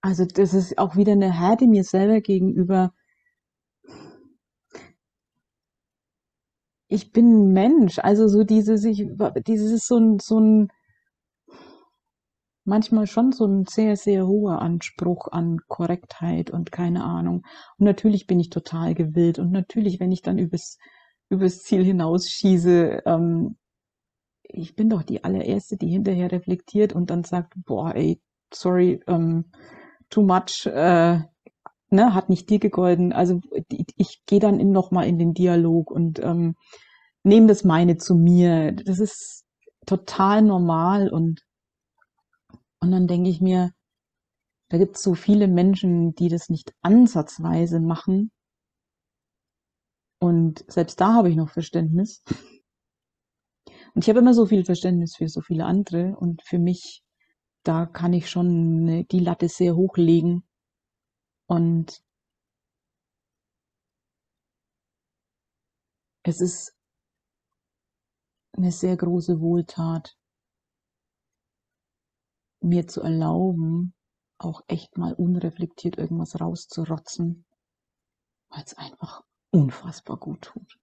also das ist auch wieder eine Härte mir selber gegenüber. Ich bin Mensch, also so dieses, ich, dieses so ein, so ein manchmal schon so ein sehr, sehr hoher Anspruch an Korrektheit und keine Ahnung. Und natürlich bin ich total gewillt und natürlich, wenn ich dann übers, übers Ziel hinausschieße, ähm, ich bin doch die allererste, die hinterher reflektiert und dann sagt, boah, ey, sorry, ähm, too much, äh, ne, hat nicht dir gegolten. Also ich gehe dann nochmal in den Dialog und ähm, nehme das meine zu mir. Das ist total normal und und dann denke ich mir, da gibt es so viele Menschen, die das nicht ansatzweise machen. Und selbst da habe ich noch Verständnis. Und ich habe immer so viel Verständnis für so viele andere. Und für mich, da kann ich schon die Latte sehr hoch legen. Und es ist eine sehr große Wohltat, mir zu erlauben, auch echt mal unreflektiert irgendwas rauszurotzen, weil es einfach unfassbar gut tut.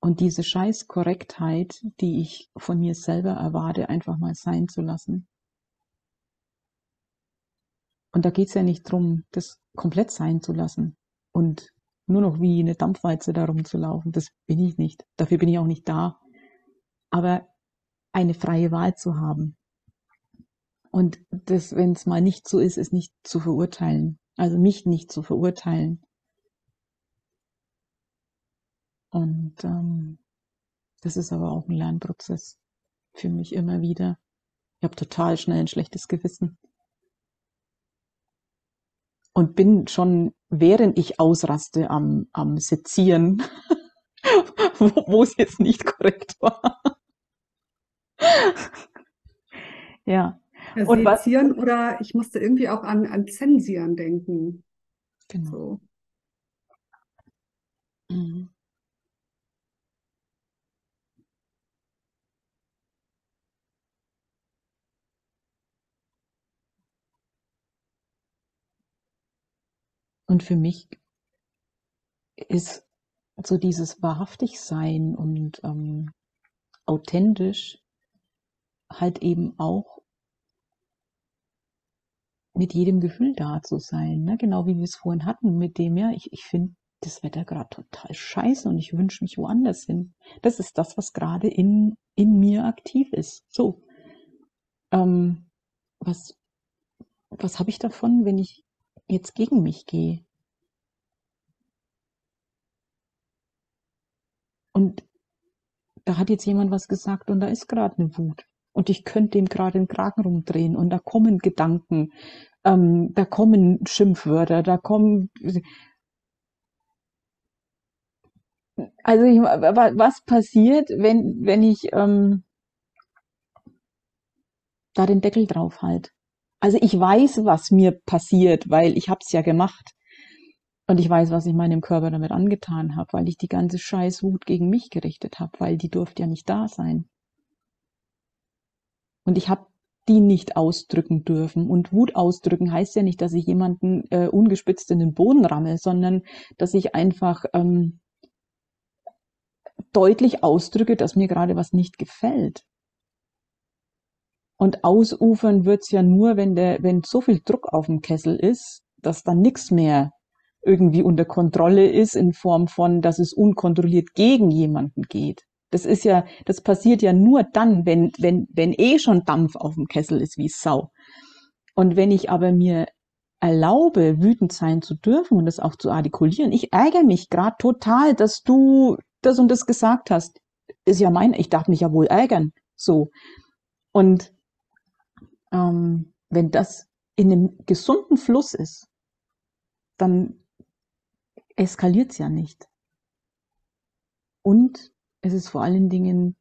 Und diese scheiß Korrektheit, die ich von mir selber erwarte, einfach mal sein zu lassen. Und da geht's ja nicht drum, das komplett sein zu lassen und nur noch wie eine Dampfwalze darum zu laufen. Das bin ich nicht. Dafür bin ich auch nicht da. Aber eine freie Wahl zu haben, und das, wenn es mal nicht so ist, ist nicht zu verurteilen. Also mich nicht zu verurteilen. Und ähm, das ist aber auch ein Lernprozess für mich immer wieder. Ich habe total schnell ein schlechtes Gewissen. Und bin schon, während ich ausraste, am, am Sezieren, wo es jetzt nicht korrekt war. ja, ja, und was, oder ich musste irgendwie auch an, an Zensieren denken. Genau. So. Mhm. Und für mich ist so dieses wahrhaftig sein und ähm, authentisch halt eben auch mit jedem Gefühl da zu sein. Ne? Genau wie wir es vorhin hatten mit dem, ja, ich, ich finde das Wetter gerade total scheiße und ich wünsche mich woanders hin. Das ist das, was gerade in, in mir aktiv ist. So. Ähm, was was habe ich davon, wenn ich jetzt gegen mich gehe? Und da hat jetzt jemand was gesagt und da ist gerade eine Wut. Und ich könnte dem gerade den Kragen rumdrehen und da kommen Gedanken, ähm, da kommen Schimpfwörter, da kommen. Also ich, was passiert, wenn wenn ich ähm, da den Deckel drauf halt. Also ich weiß, was mir passiert, weil ich hab's ja gemacht. Und ich weiß, was ich meinem Körper damit angetan habe, weil ich die ganze Scheißwut gegen mich gerichtet habe, weil die durfte ja nicht da sein. Und ich habe die nicht ausdrücken dürfen. Und Wut ausdrücken heißt ja nicht, dass ich jemanden äh, ungespitzt in den Boden ramme, sondern dass ich einfach ähm, deutlich ausdrücke, dass mir gerade was nicht gefällt. Und ausufern wird's ja nur, wenn der, wenn so viel Druck auf dem Kessel ist, dass dann nichts mehr irgendwie unter Kontrolle ist in Form von, dass es unkontrolliert gegen jemanden geht. Das ist ja, das passiert ja nur dann, wenn, wenn, wenn eh schon Dampf auf dem Kessel ist wie Sau. Und wenn ich aber mir erlaube, wütend sein zu dürfen und das auch zu artikulieren, ich ärgere mich gerade total, dass du das und das gesagt hast. Ist ja mein, ich darf mich ja wohl ärgern. So. Und ähm, wenn das in einem gesunden Fluss ist, dann eskaliert es ja nicht. Und es ist vor allen Dingen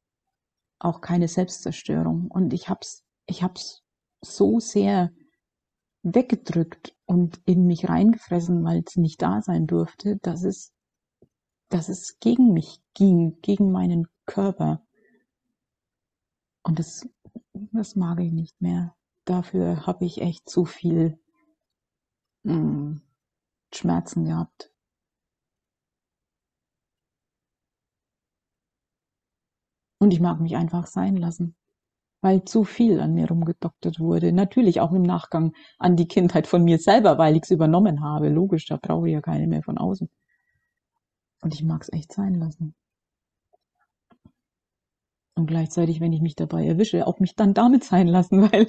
auch keine Selbstzerstörung. Und ich hab's, ich hab's so sehr weggedrückt und in mich reingefressen, weil es nicht da sein durfte, dass es, dass es gegen mich ging, gegen meinen Körper. Und das, das mag ich nicht mehr. Dafür habe ich echt zu viel mh, hm, Schmerzen gehabt. Und ich mag mich einfach sein lassen, weil zu viel an mir rumgedoktert wurde. Natürlich auch im Nachgang an die Kindheit von mir selber, weil ich es übernommen habe. Logisch, da brauche ich ja keine mehr von außen. Und ich mag es echt sein lassen. Und gleichzeitig, wenn ich mich dabei erwische, auch mich dann damit sein lassen, weil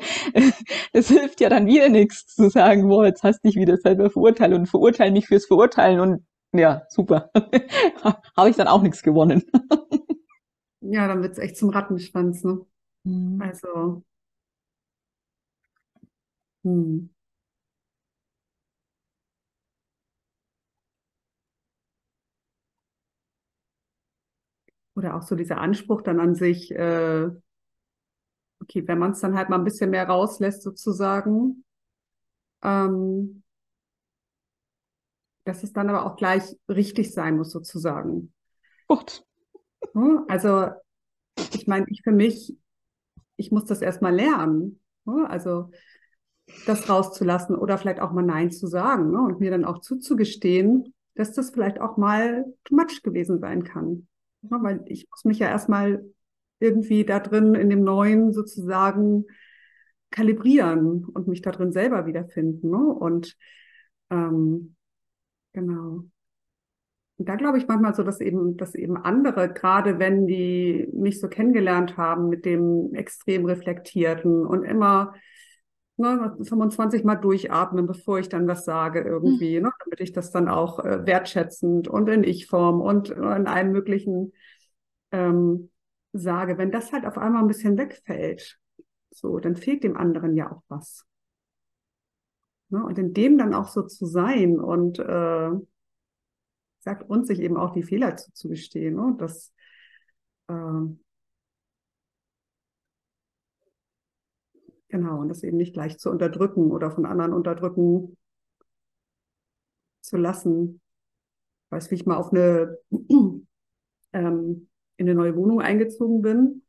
es hilft ja dann wieder nichts zu sagen, boah, jetzt hast du dich wieder selber verurteilt und verurteile mich fürs Verurteilen und ja, super. Habe ich dann auch nichts gewonnen. Ja, dann wird es echt zum Rattenschwanz, ne? Mhm. Also. Hm. Oder auch so dieser Anspruch dann an sich, äh, okay, wenn man es dann halt mal ein bisschen mehr rauslässt, sozusagen, ähm, dass es dann aber auch gleich richtig sein muss, sozusagen. Gut. Ne? Also, ich meine, ich für mich, ich muss das erstmal lernen. Ne? Also, das rauszulassen oder vielleicht auch mal Nein zu sagen ne? und mir dann auch zuzugestehen, dass das vielleicht auch mal too much gewesen sein kann. Weil ich muss mich ja erstmal irgendwie da drin in dem Neuen sozusagen kalibrieren und mich da drin selber wiederfinden. Ne? Und ähm, genau. Und da glaube ich manchmal so, dass eben, dass eben andere, gerade wenn die mich so kennengelernt haben mit dem extrem reflektierten und immer ne, 25 Mal durchatmen, bevor ich dann was sage irgendwie, mhm. ne, damit ich das dann auch äh, wertschätzend und in Ich-Form und in allem möglichen ähm, sage. Wenn das halt auf einmal ein bisschen wegfällt, so, dann fehlt dem anderen ja auch was. Ne, und in dem dann auch so zu sein und äh, sagt und sich eben auch die Fehler zuzugestehen. Ne? Das, äh, genau, und das eben nicht gleich zu unterdrücken oder von anderen unterdrücken zu lassen. Ich weiß, wie ich mal auf eine, ähm, in eine neue Wohnung eingezogen bin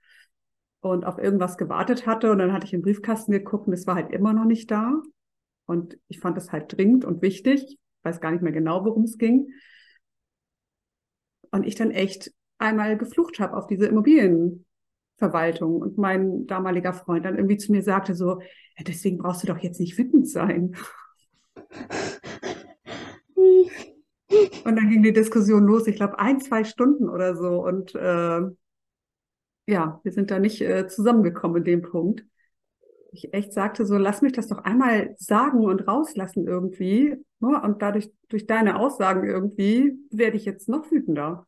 und auf irgendwas gewartet hatte und dann hatte ich im Briefkasten geguckt und es war halt immer noch nicht da. Und ich fand es halt dringend und wichtig. Ich weiß gar nicht mehr genau, worum es ging. Und ich dann echt einmal geflucht habe auf diese Immobilienverwaltung und mein damaliger Freund dann irgendwie zu mir sagte so, ja, deswegen brauchst du doch jetzt nicht wütend sein. Und dann ging die Diskussion los, ich glaube ein, zwei Stunden oder so. Und äh, ja, wir sind da nicht äh, zusammengekommen in dem Punkt. Ich echt sagte so, lass mich das doch einmal sagen und rauslassen irgendwie. Ne? Und dadurch, durch deine Aussagen irgendwie, werde ich jetzt noch wütender.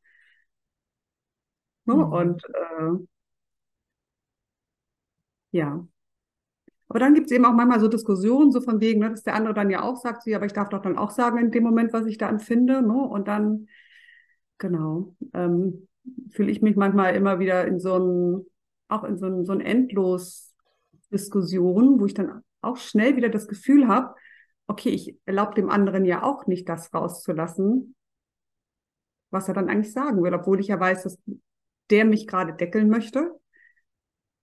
Ne? Mhm. Und äh, ja. Aber dann gibt es eben auch manchmal so Diskussionen, so von wegen, ne, dass der andere dann ja auch sagt, so, ja, aber ich darf doch dann auch sagen in dem Moment, was ich da empfinde. Ne? Und dann, genau, ähm, fühle ich mich manchmal immer wieder in so ein, auch in so ein, so ein endlos Diskussion, wo ich dann auch schnell wieder das Gefühl habe, okay, ich erlaube dem anderen ja auch nicht, das rauszulassen, was er dann eigentlich sagen will, obwohl ich ja weiß, dass der mich gerade deckeln möchte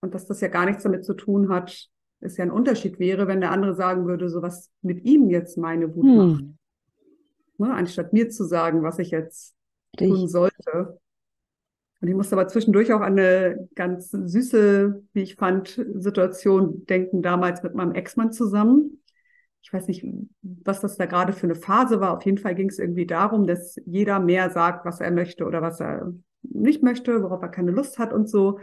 und dass das ja gar nichts damit zu tun hat, es ja ein Unterschied wäre, wenn der andere sagen würde, so was mit ihm jetzt meine Wut hm. macht. Ne, anstatt mir zu sagen, was ich jetzt Richtig. tun sollte. Und ich musste aber zwischendurch auch an eine ganz süße, wie ich fand, Situation denken, damals mit meinem Ex-Mann zusammen. Ich weiß nicht, was das da gerade für eine Phase war. Auf jeden Fall ging es irgendwie darum, dass jeder mehr sagt, was er möchte oder was er nicht möchte, worauf er keine Lust hat und so. Und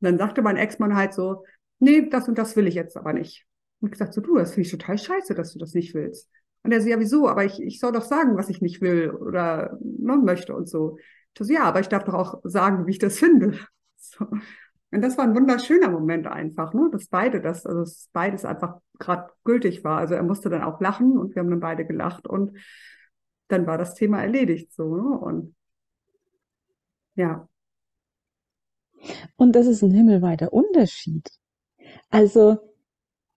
dann sagte mein Ex-Mann halt so, nee, das und das will ich jetzt aber nicht. Und ich gesagt so, du, das finde ich total scheiße, dass du das nicht willst. Und er so, ja, wieso? Aber ich, ich soll doch sagen, was ich nicht will oder ne, möchte und so. So, ja, aber ich darf doch auch sagen, wie ich das finde. So. Und das war ein wunderschöner Moment einfach, ne? dass beide das, also dass beides einfach gerade gültig war. Also er musste dann auch lachen und wir haben dann beide gelacht und dann war das Thema erledigt so. Ne? Und ja. Und das ist ein himmelweiter Unterschied. Also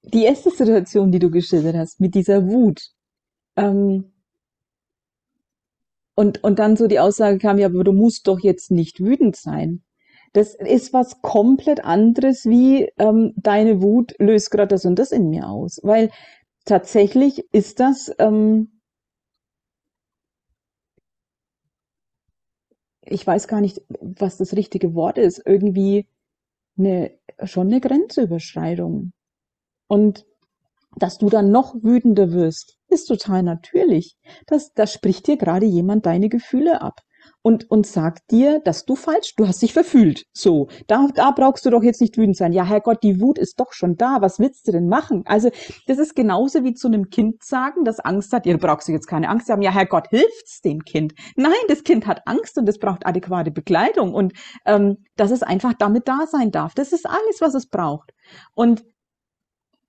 die erste Situation, die du geschildert hast, mit dieser Wut. Ähm, und, und dann so die Aussage kam, ja, aber du musst doch jetzt nicht wütend sein. Das ist was komplett anderes wie ähm, deine Wut löst gerade das und das in mir aus. Weil tatsächlich ist das, ähm, ich weiß gar nicht, was das richtige Wort ist, irgendwie eine, schon eine Grenzüberschreitung. Und dass du dann noch wütender wirst, ist total natürlich. Das, da spricht dir gerade jemand deine Gefühle ab und, und sagt dir, dass du falsch, du hast dich verfühlt. So, da, da brauchst du doch jetzt nicht wütend sein. Ja, Herrgott, die Wut ist doch schon da. Was willst du denn machen? Also, das ist genauso wie zu einem Kind sagen, das Angst hat. Ihr brauchst jetzt keine Angst haben. Ja, Herrgott, hilft's dem Kind? Nein, das Kind hat Angst und es braucht adäquate Begleitung und ähm, dass es einfach damit da sein darf. Das ist alles, was es braucht. Und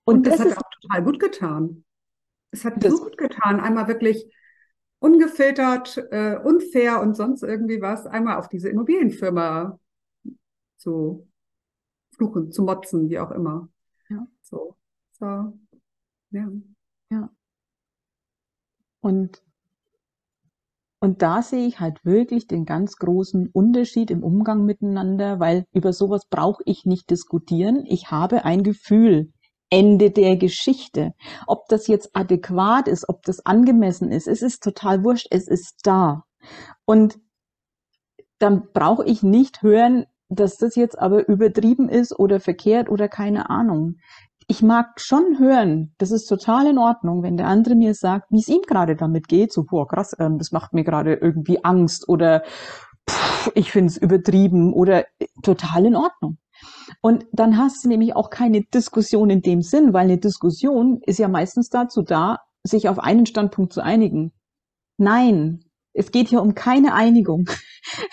und, und das, das, hat auch total gut getan. Es hat so gut getan, einmal wirklich ungefiltert, äh, unfair und sonst irgendwie was, einmal auf diese Immobilienfirma zu fluchen, zu motzen, wie auch immer. Ja. So. so. Ja. Ja. Und, und da sehe ich halt wirklich den ganz großen Unterschied im Umgang miteinander, weil über sowas brauche ich nicht diskutieren. Ich habe ein Gefühl. Ende der Geschichte. Ob das jetzt adäquat ist, ob das angemessen ist, es ist total wurscht, es ist da. Und dann brauche ich nicht hören, dass das jetzt aber übertrieben ist oder verkehrt oder keine Ahnung. Ich mag schon hören, das ist total in Ordnung, wenn der andere mir sagt, wie es ihm gerade damit geht, so, boah, krass, ähm, das macht mir gerade irgendwie Angst oder pff, ich finde es übertrieben oder äh, total in Ordnung. Und dann hast du nämlich auch keine Diskussion in dem Sinn, weil eine Diskussion ist ja meistens dazu da, sich auf einen Standpunkt zu einigen. Nein, es geht hier um keine Einigung.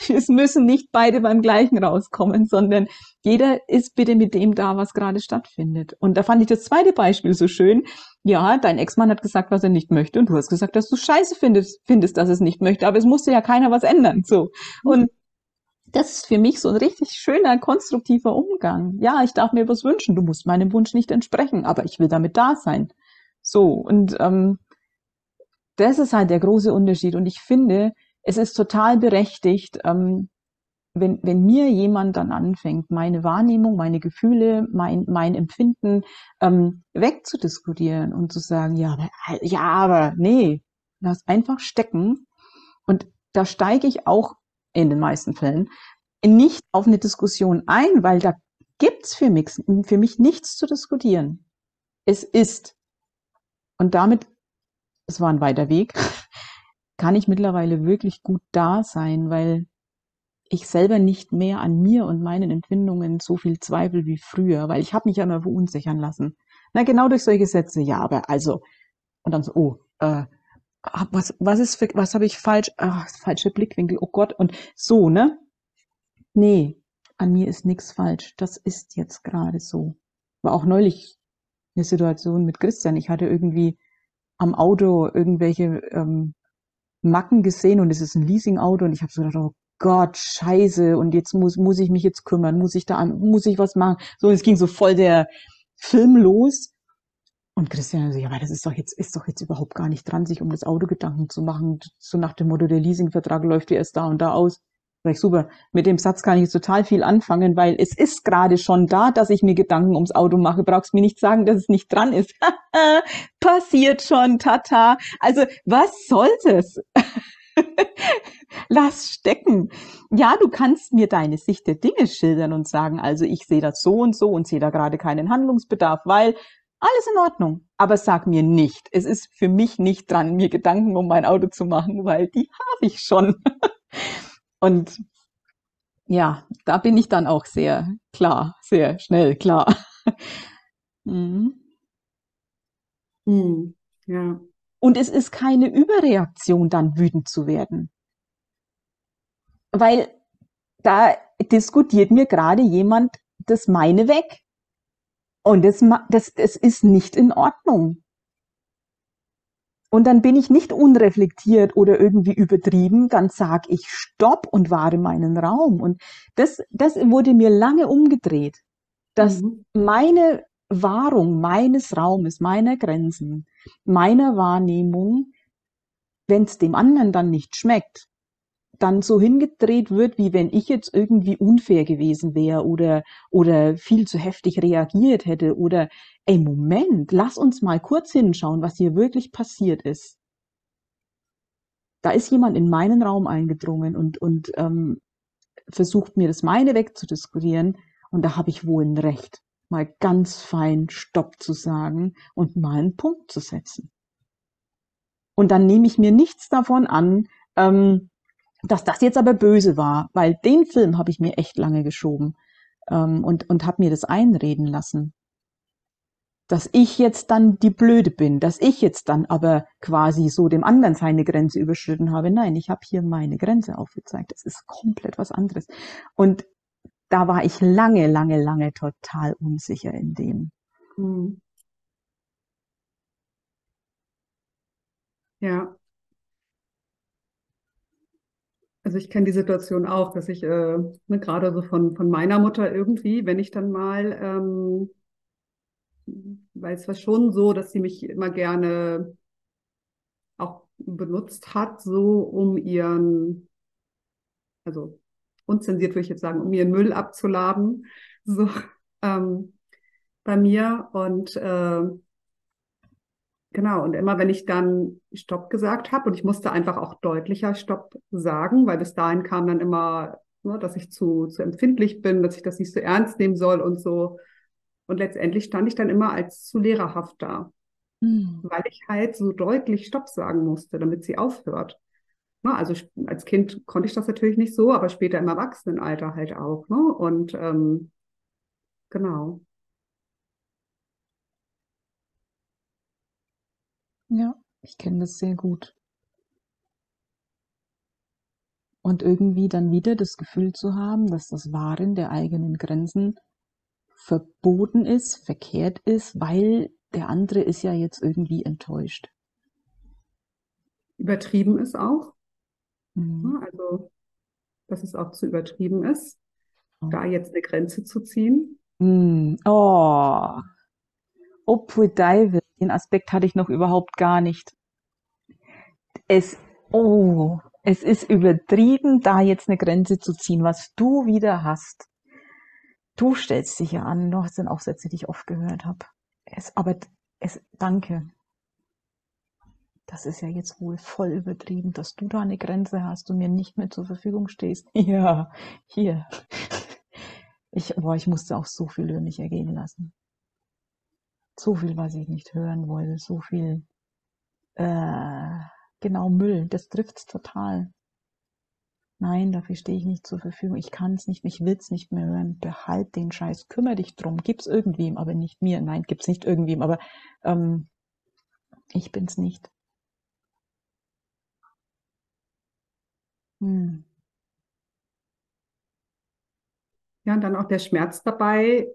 Es müssen nicht beide beim gleichen rauskommen, sondern jeder ist bitte mit dem da, was gerade stattfindet. Und da fand ich das zweite Beispiel so schön. Ja, dein Ex-Mann hat gesagt, was er nicht möchte, und du hast gesagt, dass du scheiße findest, findest, dass es nicht möchte, aber es musste ja keiner was ändern, so. Und das ist für mich so ein richtig schöner, konstruktiver Umgang. Ja, ich darf mir was wünschen. Du musst meinem Wunsch nicht entsprechen, aber ich will damit da sein. So, und ähm, das ist halt der große Unterschied. Und ich finde, es ist total berechtigt, ähm, wenn, wenn mir jemand dann anfängt, meine Wahrnehmung, meine Gefühle, mein, mein Empfinden ähm, wegzudiskutieren und zu sagen, ja, aber, ja, aber nee, lass einfach stecken. Und da steige ich auch in den meisten Fällen, nicht auf eine Diskussion ein, weil da gibt's für mich, für mich nichts zu diskutieren. Es ist. Und damit, es war ein weiter Weg, kann ich mittlerweile wirklich gut da sein, weil ich selber nicht mehr an mir und meinen Empfindungen so viel zweifel wie früher, weil ich habe mich ja immer verunsichern lassen. Na, genau durch solche Sätze, ja, aber also, und dann so, oh, äh, was, was ist für, was habe ich falsch, ach, falsche Blickwinkel, oh Gott, und so, ne? Nee, an mir ist nichts falsch. Das ist jetzt gerade so. War auch neulich eine Situation mit Christian. Ich hatte irgendwie am Auto irgendwelche ähm, Macken gesehen und es ist ein Leasing-Auto und ich habe so gedacht, oh Gott, scheiße, und jetzt muss, muss ich mich jetzt kümmern, muss ich da, muss ich was machen? So, es ging so voll der, Film los. Und Christian so, ja, aber das ist doch jetzt, ist doch jetzt überhaupt gar nicht dran, sich um das Auto Gedanken zu machen. So nach dem Motto, der Leasingvertrag läuft ja erst da und da aus. Sag ich, super, mit dem Satz kann ich jetzt total viel anfangen, weil es ist gerade schon da, dass ich mir Gedanken ums Auto mache. Brauchst mir nicht sagen, dass es nicht dran ist. Passiert schon, tata. Also, was soll's? Lass stecken. Ja, du kannst mir deine Sicht der Dinge schildern und sagen, also ich sehe das so und so und sehe da gerade keinen Handlungsbedarf, weil alles in Ordnung. Aber sag mir nicht, es ist für mich nicht dran, mir Gedanken um mein Auto zu machen, weil die habe ich schon. Und ja, da bin ich dann auch sehr klar, sehr schnell klar. mhm. Mhm. Ja. Und es ist keine Überreaktion, dann wütend zu werden. Weil da diskutiert mir gerade jemand das meine weg. Und das, das, das ist nicht in Ordnung. Und dann bin ich nicht unreflektiert oder irgendwie übertrieben, dann sag ich Stopp und wahre meinen Raum. Und das, das wurde mir lange umgedreht, dass mhm. meine Wahrung meines Raumes, meiner Grenzen, meiner Wahrnehmung, wenn es dem anderen dann nicht schmeckt, dann so hingedreht wird, wie wenn ich jetzt irgendwie unfair gewesen wäre oder, oder viel zu heftig reagiert hätte oder, ey, Moment, lass uns mal kurz hinschauen, was hier wirklich passiert ist. Da ist jemand in meinen Raum eingedrungen und, und ähm, versucht mir das meine wegzudiskutieren und da habe ich wohl ein Recht mal ganz fein Stopp zu sagen und mal einen Punkt zu setzen. Und dann nehme ich mir nichts davon an, ähm, dass das jetzt aber böse war, weil den Film habe ich mir echt lange geschoben ähm, und, und habe mir das einreden lassen. Dass ich jetzt dann die Blöde bin, dass ich jetzt dann aber quasi so dem anderen seine Grenze überschritten habe. Nein, ich habe hier meine Grenze aufgezeigt. Das ist komplett was anderes. Und da war ich lange, lange, lange total unsicher in dem. Mhm. Ja. Also ich kenne die Situation auch, dass ich äh, ne, gerade so von, von meiner Mutter irgendwie, wenn ich dann mal, ähm, weil es war schon so, dass sie mich immer gerne auch benutzt hat, so um ihren, also unzensiert würde ich jetzt sagen, um ihren Müll abzuladen, so ähm, bei mir. Und äh, genau, und immer wenn ich dann Stopp gesagt habe, und ich musste einfach auch deutlicher Stopp sagen, weil bis dahin kam dann immer, ne, dass ich zu, zu empfindlich bin, dass ich das nicht so ernst nehmen soll und so. Und letztendlich stand ich dann immer als zu lehrerhaft da, mhm. weil ich halt so deutlich Stopp sagen musste, damit sie aufhört. Ne? Also als Kind konnte ich das natürlich nicht so, aber später im Erwachsenenalter halt auch. Ne? Und ähm, genau. Ja, ich kenne das sehr gut. Und irgendwie dann wieder das Gefühl zu haben, dass das Wahren der eigenen Grenzen verboten ist, verkehrt ist, weil der andere ist ja jetzt irgendwie enttäuscht. Übertrieben ist auch. Mhm. Also, dass es auch zu übertrieben ist, oh. da jetzt eine Grenze zu ziehen. Mhm. Oh, Devil, den Aspekt hatte ich noch überhaupt gar nicht. Es, oh, es ist übertrieben, da jetzt eine Grenze zu ziehen, was du wieder hast. Du stellst dich ja an, du hast dann auch Sätze, die ich oft gehört habe. Es, aber es, danke das ist ja jetzt wohl voll übertrieben, dass du da eine Grenze hast und mir nicht mehr zur Verfügung stehst. Ja, hier. Ich, boah, ich musste auch so viel über mich ergehen lassen. So viel, was ich nicht hören wollte, so viel, äh, genau Müll, das trifft's total. Nein, dafür stehe ich nicht zur Verfügung. Ich kann es nicht, ich will es nicht mehr hören. Behalt den Scheiß, kümmere dich drum. Gib's irgendwem, aber nicht mir. Nein, gibt's nicht irgendwem, aber ähm, ich bin's nicht. Hm. Ja, und dann auch der Schmerz dabei,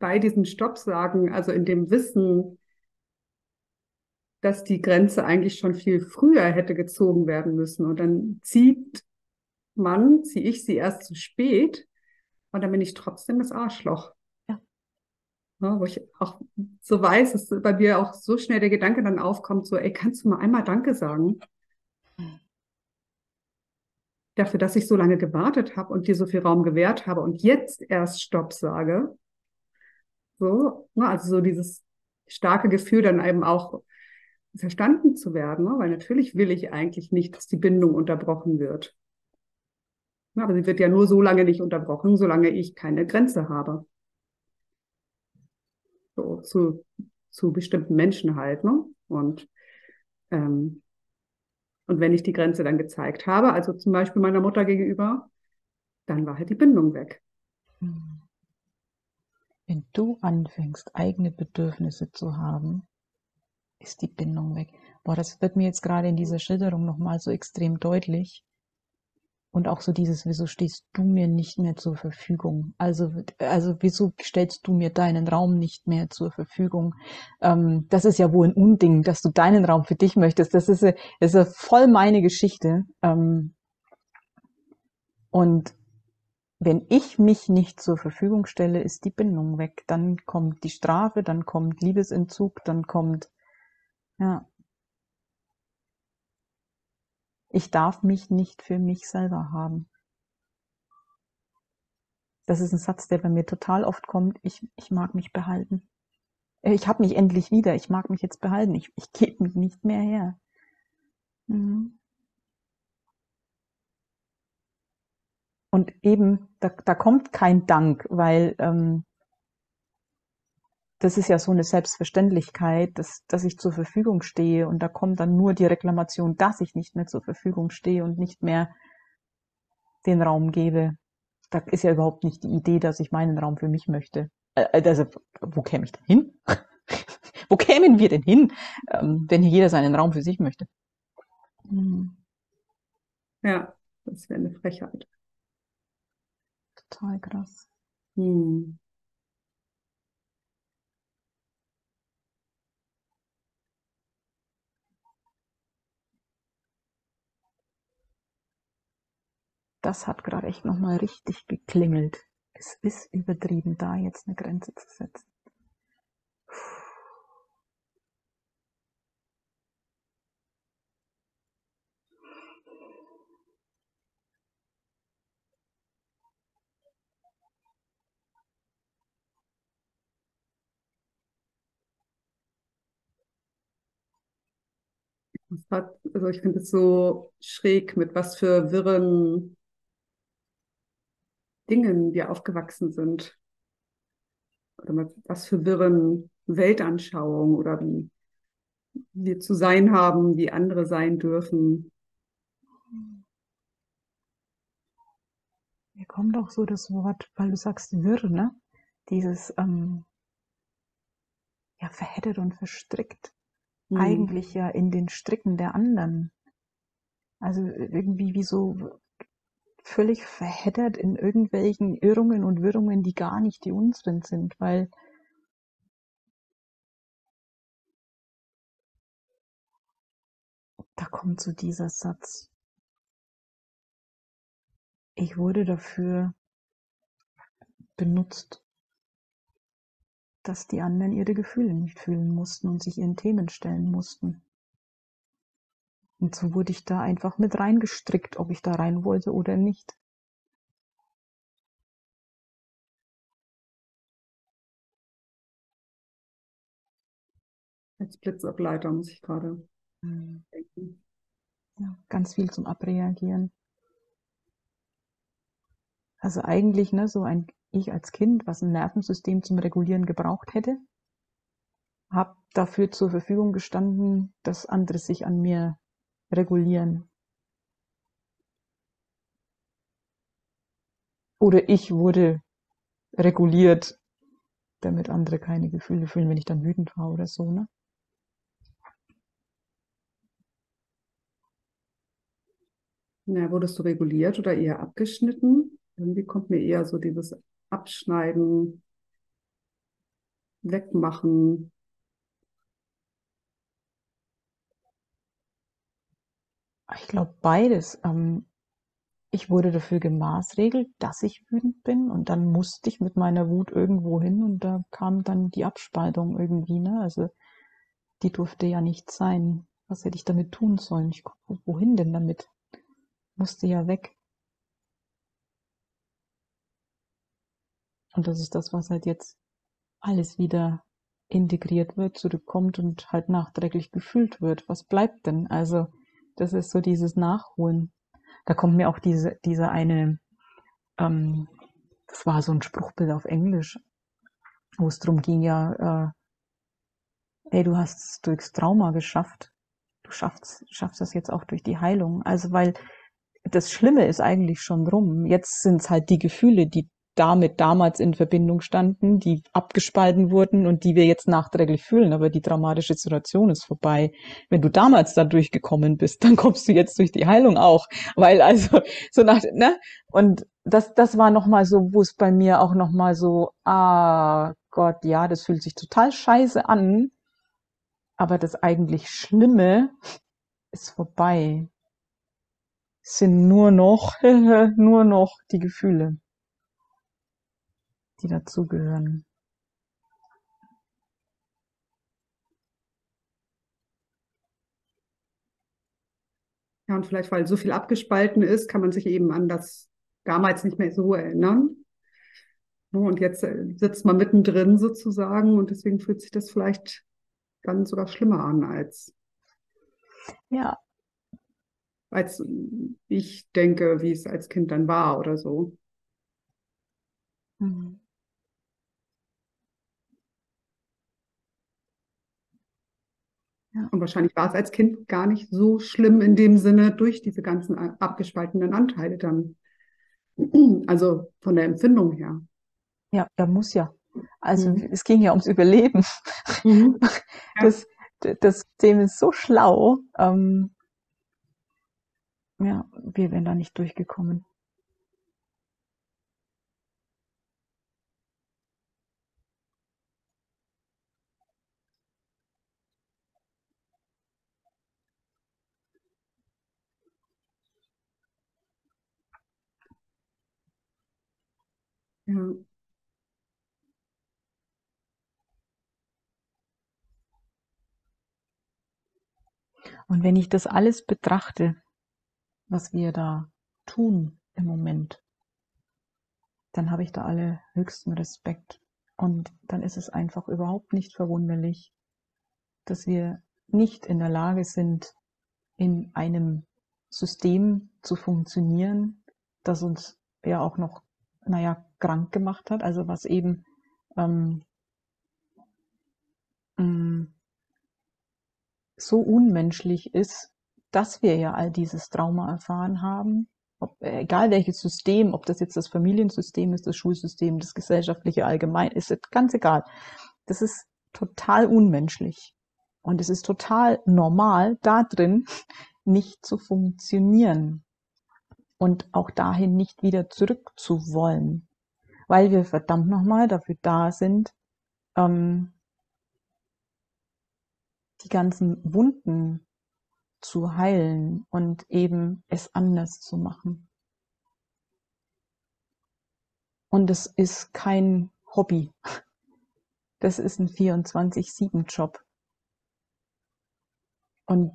bei diesem Stopp sagen, also in dem Wissen, dass die Grenze eigentlich schon viel früher hätte gezogen werden müssen. Und dann zieht man, ziehe ich sie erst zu spät und dann bin ich trotzdem das Arschloch. Ja. Ja, wo ich auch so weiß, dass bei mir auch so schnell der Gedanke dann aufkommt, so, ey, kannst du mal einmal Danke sagen? Dafür, dass ich so lange gewartet habe und dir so viel Raum gewährt habe und jetzt erst Stopp sage. So, ne, also so dieses starke Gefühl dann eben auch verstanden zu werden, ne? weil natürlich will ich eigentlich nicht, dass die Bindung unterbrochen wird. Ne, aber sie wird ja nur so lange nicht unterbrochen, solange ich keine Grenze habe. So zu, zu bestimmten Menschen halt, ne? Und, ähm, und wenn ich die Grenze dann gezeigt habe, also zum Beispiel meiner Mutter gegenüber, dann war halt die Bindung weg. Hm. Wenn du anfängst, eigene Bedürfnisse zu haben, ist die Bindung weg. Boah, das wird mir jetzt gerade in dieser Schilderung nochmal so extrem deutlich. Und auch so dieses, wieso stehst du mir nicht mehr zur Verfügung? Also, also wieso stellst du mir deinen Raum nicht mehr zur Verfügung? Ähm, das ist ja wohl ein Unding, dass du deinen Raum für dich möchtest. Das ist, das ist voll meine Geschichte. Ähm, und wenn ich mich nicht zur Verfügung stelle, ist die Bindung weg. Dann kommt die Strafe, dann kommt Liebesentzug, dann kommt, ja, ich darf mich nicht für mich selber haben. Das ist ein Satz, der bei mir total oft kommt. Ich, ich mag mich behalten. Äh, ich habe mich endlich wieder. Ich mag mich jetzt behalten. Ich, ich gebe mich nicht mehr her. Mhm. Und eben, da, da kommt kein Dank, weil ähm, das ist ja so eine Selbstverständlichkeit, dass, dass ich zur Verfügung stehe und da kommt dann nur die Reklamation, dass ich nicht mehr zur Verfügung stehe und nicht mehr den Raum gebe. Da ist ja überhaupt nicht die Idee, dass ich meinen Raum für mich möchte. Also, wo käme ich denn hin? wo kämen wir denn hin, ähm, wenn hier jeder seinen Raum für sich möchte? Hm. Ja, das wäre eine Frechheit. Total krass. Hm. das hat gerade echt nochmal richtig geklingelt. Es ist übertrieben, da jetzt eine Grenze zu setzen. Hat, also ich finde es so schräg, mit was für wirren Dingen wir aufgewachsen sind. Oder mit was für wirren Weltanschauungen oder wie wir zu sein haben, wie andere sein dürfen. Mir kommt auch so das Wort, weil du sagst wirr, ne? Dieses ähm, ja verheddert und verstrickt. Hm. Eigentlich ja in den Stricken der anderen. Also irgendwie wie so völlig verheddert in irgendwelchen Irrungen und Wirrungen, die gar nicht die unseren sind, weil da kommt so dieser Satz. Ich wurde dafür benutzt, dass die anderen ihre Gefühle nicht fühlen mussten und sich ihren Themen stellen mussten. Und so wurde ich da einfach mit reingestrickt, ob ich da rein wollte oder nicht. Als Blitzableiter muss ich gerade denken. Ja, ganz viel zum Abreagieren. Also eigentlich, ne, so ein ich als Kind, was ein Nervensystem zum Regulieren gebraucht hätte, habe dafür zur Verfügung gestanden, dass andere sich an mir regulieren. Oder ich wurde reguliert, damit andere keine Gefühle fühlen, wenn ich dann wütend war oder so, ne? Na, wurdest du reguliert oder eher abgeschnitten? Irgendwie kommt mir eher so dieses Abschneiden, Wegmachen, Ich glaube beides. Ähm, ich wurde dafür gemaßregelt, dass ich wütend bin und dann musste ich mit meiner Wut irgendwo hin und da kam dann die Abspaltung irgendwie, ne? Also die durfte ja nicht sein. Was hätte ich damit tun sollen? Ich gucke, wohin denn damit? Musste ja weg. Und das ist das, was halt jetzt alles wieder integriert wird, zurückkommt und halt nachträglich gefühlt wird. Was bleibt denn? Also, das ist so dieses Nachholen. Da kommt mir auch diese, diese eine, ähm, das war so ein Spruchbild auf Englisch, wo es drum ging, ja, äh, ey, du hast es durchs Trauma geschafft. Du schaffst, schaffst das jetzt auch durch die Heilung. Also, weil das Schlimme ist eigentlich schon rum. Jetzt sind es halt die Gefühle, die damit damals in Verbindung standen, die abgespalten wurden und die wir jetzt nachträglich fühlen. Aber die traumatische Situation ist vorbei. Wenn du damals da durchgekommen bist, dann kommst du jetzt durch die Heilung auch. Weil also so nach, ne? Und das, das war nochmal so, wo es bei mir auch nochmal so, ah Gott, ja, das fühlt sich total scheiße an. Aber das eigentlich Schlimme ist vorbei. Es sind nur noch, nur noch die Gefühle die dazugehören. Ja, und vielleicht, weil so viel abgespalten ist, kann man sich eben an das damals nicht mehr so erinnern. Und jetzt äh, sitzt man mittendrin sozusagen und deswegen fühlt sich das vielleicht dann sogar schlimmer an als, ja. als ich denke, wie es als Kind dann war oder so. Mhm. Ja. Und wahrscheinlich war es als Kind gar nicht so schlimm in dem Sinne durch diese ganzen abgespaltenen Anteile dann. Also von der Empfindung her. Ja, da muss ja. Also mhm. es ging ja ums Überleben. Mhm. Das, das System ist so schlau. Ähm, ja, wir wären da nicht durchgekommen. Ja. Und wenn ich das alles betrachte, was wir da tun im Moment, dann habe ich da alle höchsten Respekt. Und dann ist es einfach überhaupt nicht verwunderlich, dass wir nicht in der Lage sind, in einem System zu funktionieren, das uns ja auch noch naja, krank gemacht hat, also was eben ähm, mm, so unmenschlich ist, dass wir ja all dieses Trauma erfahren haben, ob, egal welches System, ob das jetzt das Familiensystem ist, das Schulsystem, das gesellschaftliche allgemein, ist ganz egal. Das ist total unmenschlich. Und es ist total normal, da drin nicht zu funktionieren und auch dahin nicht wieder zurück zu wollen, weil wir verdammt nochmal dafür da sind, ähm, die ganzen Wunden zu heilen und eben es anders zu machen. Und es ist kein Hobby. Das ist ein 24-7-Job. Und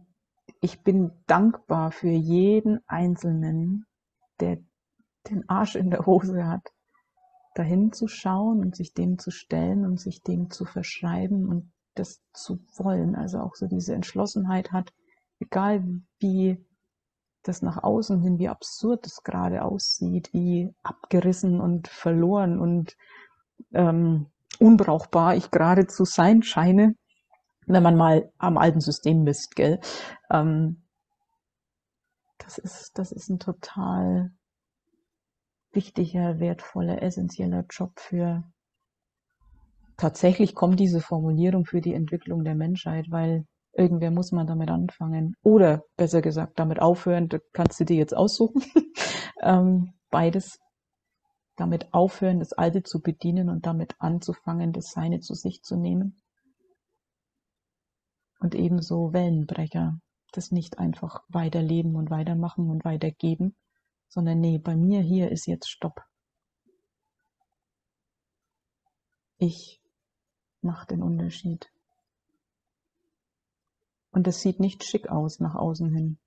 ich bin dankbar für jeden Einzelnen, der den Arsch in der Hose hat, dahin zu schauen und sich dem zu stellen und sich dem zu verschreiben und das zu wollen. Also auch so diese Entschlossenheit hat, egal wie das nach außen hin, wie absurd es gerade aussieht, wie abgerissen und verloren und ähm, unbrauchbar ich gerade zu sein scheine, wenn man mal am alten System misst, gell? Ähm, das ist, das ist ein total wichtiger, wertvoller, essentieller Job für tatsächlich kommt diese Formulierung für die Entwicklung der Menschheit, weil irgendwer muss man damit anfangen. Oder besser gesagt, damit aufhören, da kannst du dir jetzt aussuchen. ähm, beides. Damit aufhören, das Alte zu bedienen und damit anzufangen, das Seine zu sich zu nehmen. Und ebenso Wellenbrecher das nicht einfach weiterleben und weitermachen und weitergeben, sondern nee, bei mir hier ist jetzt Stopp. Ich mache den Unterschied. Und das sieht nicht schick aus nach außen hin.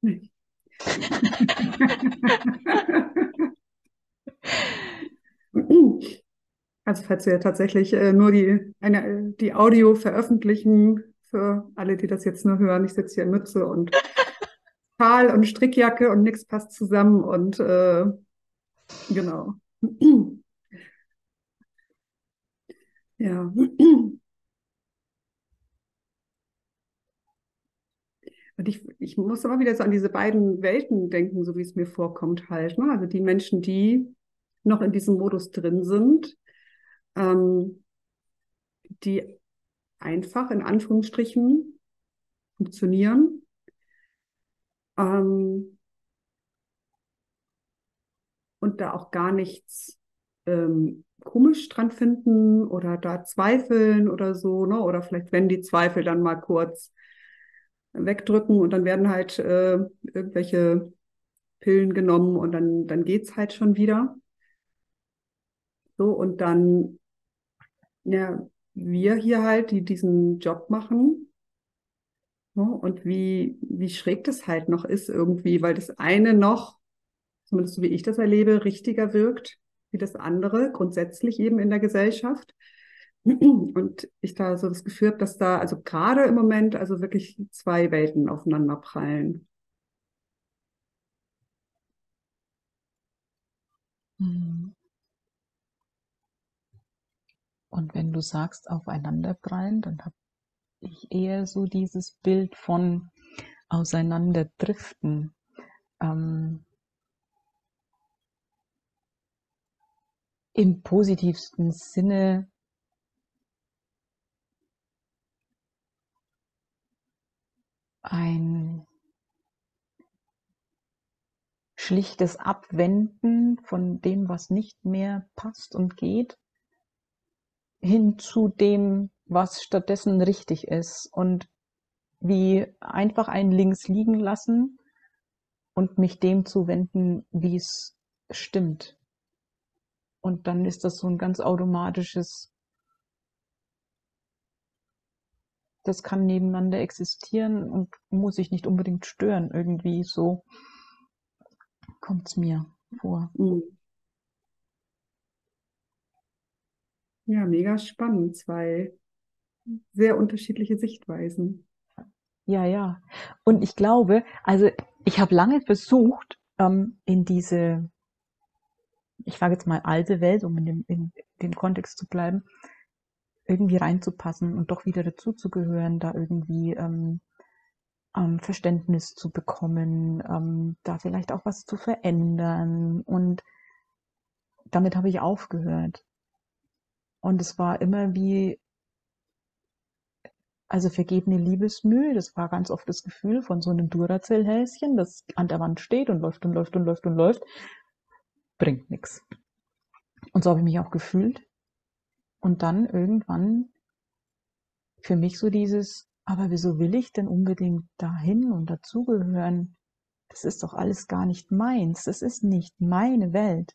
Nee. Also falls wir tatsächlich äh, nur die, eine, die Audio veröffentlichen, für alle, die das jetzt nur hören, ich sitze hier in Mütze und Schal und Strickjacke und nichts passt zusammen und äh, genau. Ja. Und ich, ich muss immer wieder so an diese beiden Welten denken, so wie es mir vorkommt halt. Ne? Also die Menschen, die noch in diesem Modus drin sind, ähm, die einfach in Anführungsstrichen funktionieren. Ähm, und da auch gar nichts ähm, komisch dran finden oder da zweifeln oder so, ne? Oder vielleicht, wenn die Zweifel dann mal kurz wegdrücken und dann werden halt äh, irgendwelche Pillen genommen und dann, dann geht's halt schon wieder. So, und dann, ja, wir hier halt, die diesen Job machen, so, und wie, wie schräg das halt noch ist irgendwie, weil das eine noch, zumindest so wie ich das erlebe, richtiger wirkt wie das andere, grundsätzlich eben in der Gesellschaft. Und ich da so das Gefühl habe, dass da also gerade im Moment also wirklich zwei Welten aufeinander prallen. Mhm. Und wenn du sagst aufeinanderprallen, dann habe ich eher so dieses Bild von auseinanderdriften. Ähm, Im positivsten Sinne ein schlichtes Abwenden von dem, was nicht mehr passt und geht, hin zu dem, was stattdessen richtig ist und wie einfach ein Links liegen lassen und mich dem zuwenden, wie es stimmt. Und dann ist das so ein ganz automatisches das kann nebeneinander existieren und muss sich nicht unbedingt stören. Irgendwie so kommt es mir vor. Mhm. Ja, mega spannend. Zwei sehr unterschiedliche Sichtweisen. Ja, ja. Und ich glaube, also ich habe lange versucht, ähm, in diese, ich sage jetzt mal alte Welt, um in dem, in dem Kontext zu bleiben, irgendwie reinzupassen und doch wieder dazuzugehören, da irgendwie ähm, ähm, Verständnis zu bekommen, ähm, da vielleicht auch was zu verändern. Und damit habe ich aufgehört. Und es war immer wie, also vergebene Liebesmühe, das war ganz oft das Gefühl von so einem Duracell-Häschen, das an der Wand steht und läuft und läuft und läuft und läuft, bringt nichts. Und so habe ich mich auch gefühlt. Und dann irgendwann für mich so dieses, aber wieso will ich denn unbedingt dahin und dazugehören? Das ist doch alles gar nicht meins. Das ist nicht meine Welt.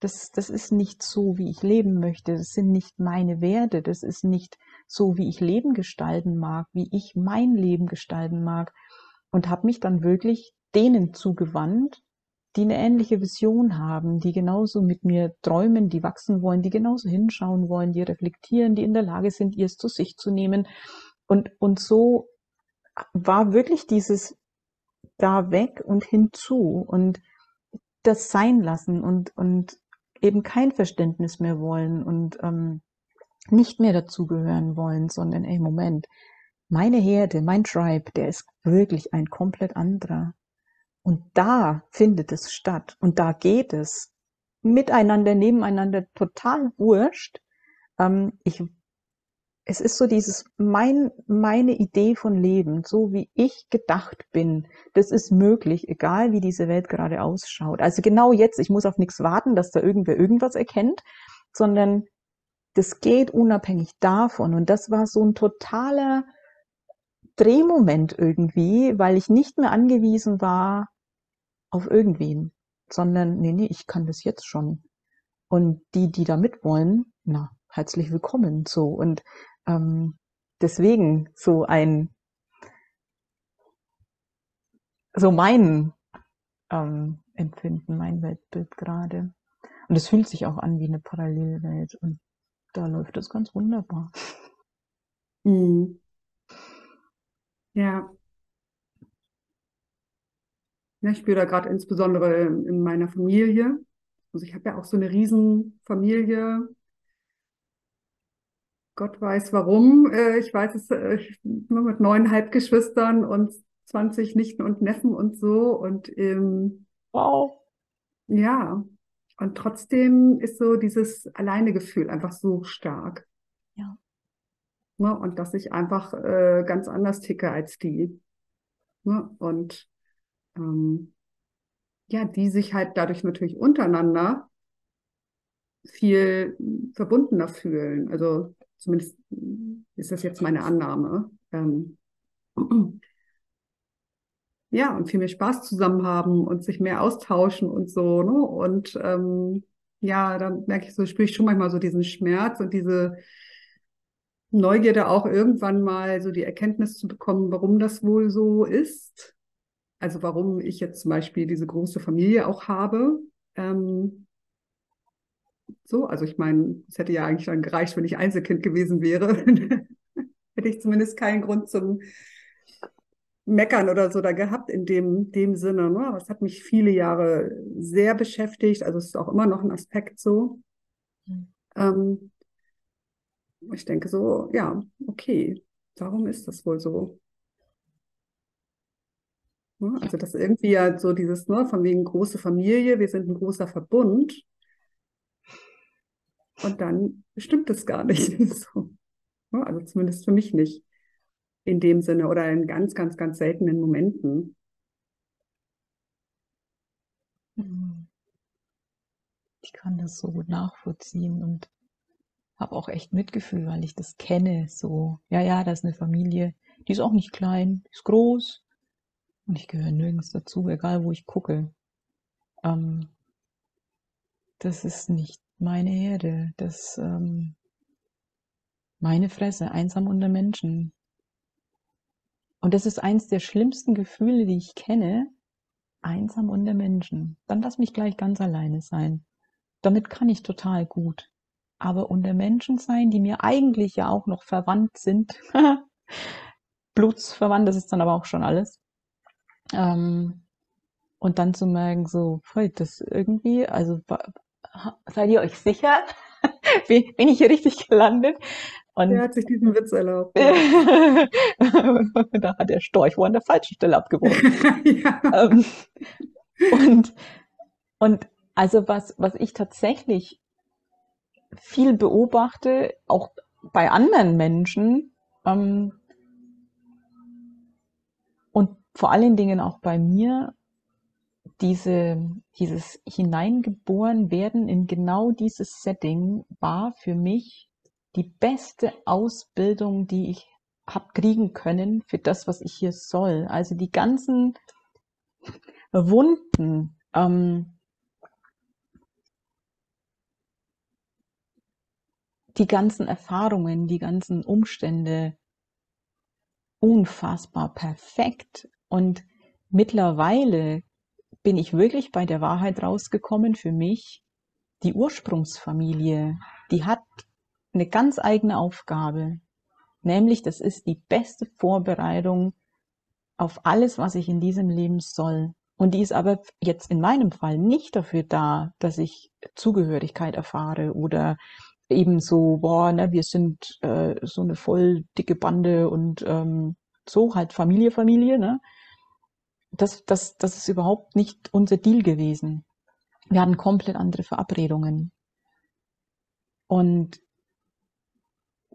Das, das ist nicht so, wie ich leben möchte. Das sind nicht meine Werte. Das ist nicht so, wie ich Leben gestalten mag, wie ich mein Leben gestalten mag. Und habe mich dann wirklich denen zugewandt, die eine ähnliche Vision haben, die genauso mit mir träumen, die wachsen wollen, die genauso hinschauen wollen, die reflektieren, die in der Lage sind, ihr es zu sich zu nehmen. Und, und so war wirklich dieses da weg und hinzu und das sein lassen und, und eben kein Verständnis mehr wollen und ähm, nicht mehr dazugehören wollen, sondern ey, Moment, meine Herde, mein Tribe, der ist wirklich ein komplett anderer. Und da findet es statt und da geht es miteinander, nebeneinander total wurscht. Ähm, ich, es ist so dieses mein, meine Idee von Leben, so wie ich gedacht bin. Das ist möglich, egal wie diese Welt gerade ausschaut. Also genau jetzt, ich muss auf nichts warten, dass da irgendwer irgendwas erkennt, sondern das geht unabhängig davon. Und das war so ein totaler Drehmoment irgendwie, weil ich nicht mehr angewiesen war auf irgendwen, sondern nee, nee, ich kann das jetzt schon. Und die, die da mitwollen, na, herzlich willkommen, so. Und ähm, deswegen so ein, so mein ähm, Empfinden, mein Weltbild gerade. Und es fühlt sich auch an wie eine Parallelwelt und da läuft es ganz wunderbar. Mhm. Ja. Ja, ich spüre da gerade insbesondere in meiner Familie. Also ich habe ja auch so eine Riesenfamilie. Gott weiß warum. Äh, ich weiß es äh, nur mit neun Halbgeschwistern und 20 Nichten und Neffen und so. Und ähm, Wow. ja, und trotzdem ist so dieses Alleinegefühl einfach so stark. Ja. Ne? Und dass ich einfach äh, ganz anders ticke als die. Ne? Und ähm, ja, die sich halt dadurch natürlich untereinander viel verbundener fühlen. Also zumindest ist das jetzt meine Annahme. Ähm, ja, und viel mehr Spaß zusammen haben und sich mehr austauschen und so, ne? Und ähm, ja, dann merke ich so, spüre ich schon manchmal so diesen Schmerz und diese Neugierde auch irgendwann mal so die Erkenntnis zu bekommen, warum das wohl so ist. Also warum ich jetzt zum Beispiel diese große Familie auch habe. Ähm, so, also ich meine, es hätte ja eigentlich dann gereicht, wenn ich Einzelkind gewesen wäre. hätte ich zumindest keinen Grund zum Meckern oder so da gehabt in dem, dem Sinne. Ne? Aber es hat mich viele Jahre sehr beschäftigt. Also es ist auch immer noch ein Aspekt so. Mhm. Ähm, ich denke so, ja, okay, warum ist das wohl so? Ne? Also das irgendwie ja so dieses, ne, von wegen große Familie, wir sind ein großer Verbund. Und dann stimmt es gar nicht so. Ne? Also zumindest für mich nicht in dem Sinne oder in ganz, ganz, ganz seltenen Momenten. Ich kann das so gut nachvollziehen und habe auch echt Mitgefühl, weil ich das kenne. So, ja, ja, da ist eine Familie, die ist auch nicht klein, die ist groß und ich gehöre nirgends dazu, egal wo ich gucke. Ähm, das ist nicht meine Herde, das ähm, meine Fresse, einsam unter Menschen. Und das ist eins der schlimmsten Gefühle, die ich kenne. Einsam unter Menschen. Dann lass mich gleich ganz alleine sein. Damit kann ich total gut. Aber unter Menschen sein, die mir eigentlich ja auch noch verwandt sind. Blutsverwandt, das ist dann aber auch schon alles. Ähm, und dann zu merken, so, das irgendwie, also seid ihr euch sicher? Bin ich hier richtig gelandet? Und Wer hat sich diesen Witz erlaubt? da hat der Storch wohl an der falschen Stelle abgeworfen. ja. Ähm, und, und also was, was ich tatsächlich viel beobachte, auch bei anderen Menschen, ähm, vor allen Dingen auch bei mir, diese, dieses hineingeboren werden in genau dieses Setting war für mich die beste Ausbildung, die ich hab kriegen können für das, was ich hier soll. Also die ganzen Wunden, ähm, die ganzen Erfahrungen, die ganzen Umstände unfassbar perfekt. Und mittlerweile bin ich wirklich bei der Wahrheit rausgekommen für mich. Die Ursprungsfamilie, die hat eine ganz eigene Aufgabe. Nämlich, das ist die beste Vorbereitung auf alles, was ich in diesem Leben soll. Und die ist aber jetzt in meinem Fall nicht dafür da, dass ich Zugehörigkeit erfahre oder eben so, boah, ne, wir sind äh, so eine voll dicke Bande und ähm, so halt Familie, Familie, ne? Das, das, das ist überhaupt nicht unser Deal gewesen. Wir hatten komplett andere Verabredungen. Und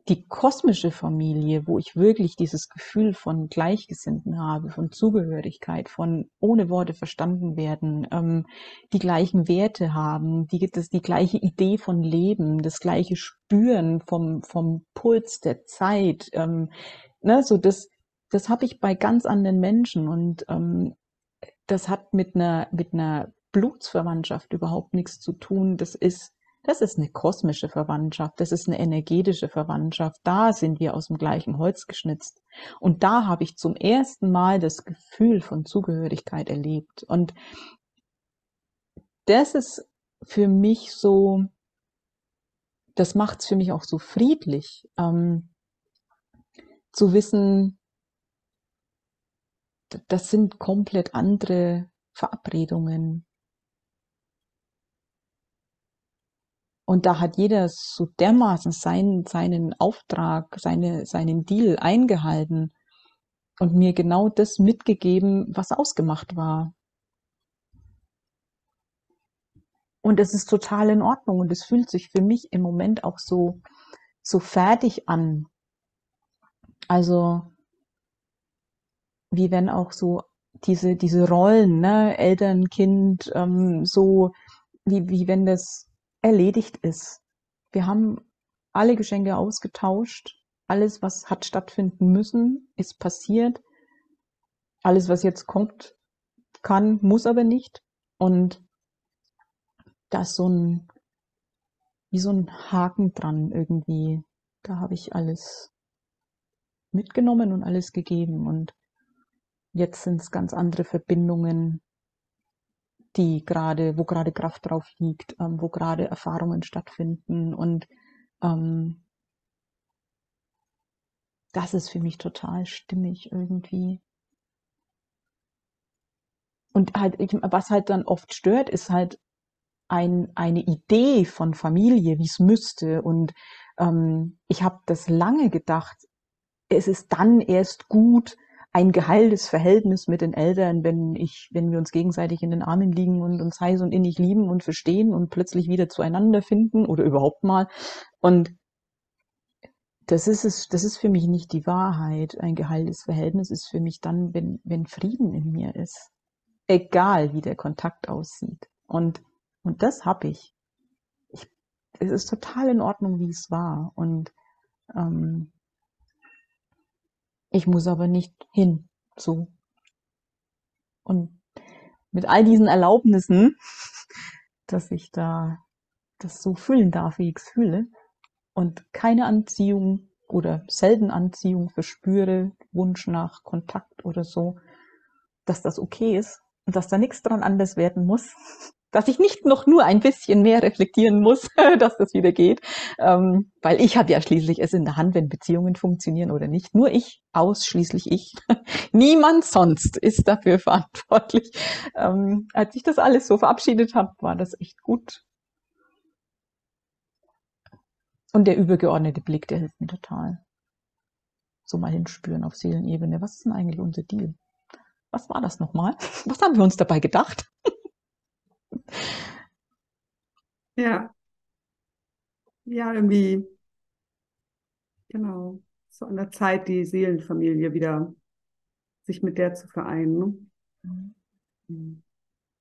die kosmische Familie, wo ich wirklich dieses Gefühl von Gleichgesinnten habe, von Zugehörigkeit, von ohne Worte verstanden werden, ähm, die gleichen Werte haben, die, das, die gleiche Idee von Leben, das gleiche Spüren vom, vom Puls der Zeit, ähm, ne, so das, das habe ich bei ganz anderen Menschen und ähm, das hat mit einer, mit einer Blutsverwandtschaft überhaupt nichts zu tun. Das ist, das ist eine kosmische Verwandtschaft, das ist eine energetische Verwandtschaft. Da sind wir aus dem gleichen Holz geschnitzt. Und da habe ich zum ersten Mal das Gefühl von Zugehörigkeit erlebt. Und das ist für mich so, das macht es für mich auch so friedlich, ähm, zu wissen, das sind komplett andere Verabredungen. Und da hat jeder so dermaßen seinen, seinen Auftrag, seine, seinen Deal eingehalten und mir genau das mitgegeben, was ausgemacht war. Und es ist total in Ordnung und es fühlt sich für mich im Moment auch so, so fertig an. Also, wie wenn auch so diese, diese Rollen, ne, Eltern, Kind, ähm, so, wie, wie wenn das erledigt ist. Wir haben alle Geschenke ausgetauscht. Alles, was hat stattfinden müssen, ist passiert. Alles, was jetzt kommt, kann, muss aber nicht. Und da ist so ein, wie so ein Haken dran irgendwie. Da habe ich alles mitgenommen und alles gegeben. Und jetzt sind es ganz andere Verbindungen, die gerade, wo gerade Kraft drauf liegt, ähm, wo gerade Erfahrungen stattfinden und ähm, das ist für mich total stimmig irgendwie. Und halt, was halt dann oft stört, ist halt ein, eine Idee von Familie, wie es müsste. Und ähm, ich habe das lange gedacht, es ist dann erst gut, ein geheiltes Verhältnis mit den Eltern, wenn ich, wenn wir uns gegenseitig in den Armen liegen und uns heiß und innig lieben und verstehen und plötzlich wieder zueinander finden oder überhaupt mal. Und das ist es, das ist für mich nicht die Wahrheit. Ein geheiltes Verhältnis ist für mich dann, wenn, wenn Frieden in mir ist. Egal wie der Kontakt aussieht. Und, und das habe ich. ich. Es ist total in Ordnung, wie es war. Und ähm, ich muss aber nicht hin, so. Und mit all diesen Erlaubnissen, dass ich da das so fühlen darf, wie ich es fühle, und keine Anziehung oder selten Anziehung verspüre, Wunsch nach Kontakt oder so, dass das okay ist und dass da nichts dran anders werden muss, dass ich nicht noch nur ein bisschen mehr reflektieren muss, dass das wieder geht, ähm, weil ich habe ja schließlich es in der Hand, wenn Beziehungen funktionieren oder nicht. Nur ich, ausschließlich ich. Niemand sonst ist dafür verantwortlich. Ähm, als ich das alles so verabschiedet habe, war das echt gut. Und der übergeordnete Blick, der hilft mir total. So mal hinspüren auf Seelenebene. Was ist denn eigentlich unser Deal? Was war das nochmal? Was haben wir uns dabei gedacht? Ja, ja, irgendwie, genau, so an der Zeit, die Seelenfamilie wieder, sich mit der zu vereinen. Ne? Mhm.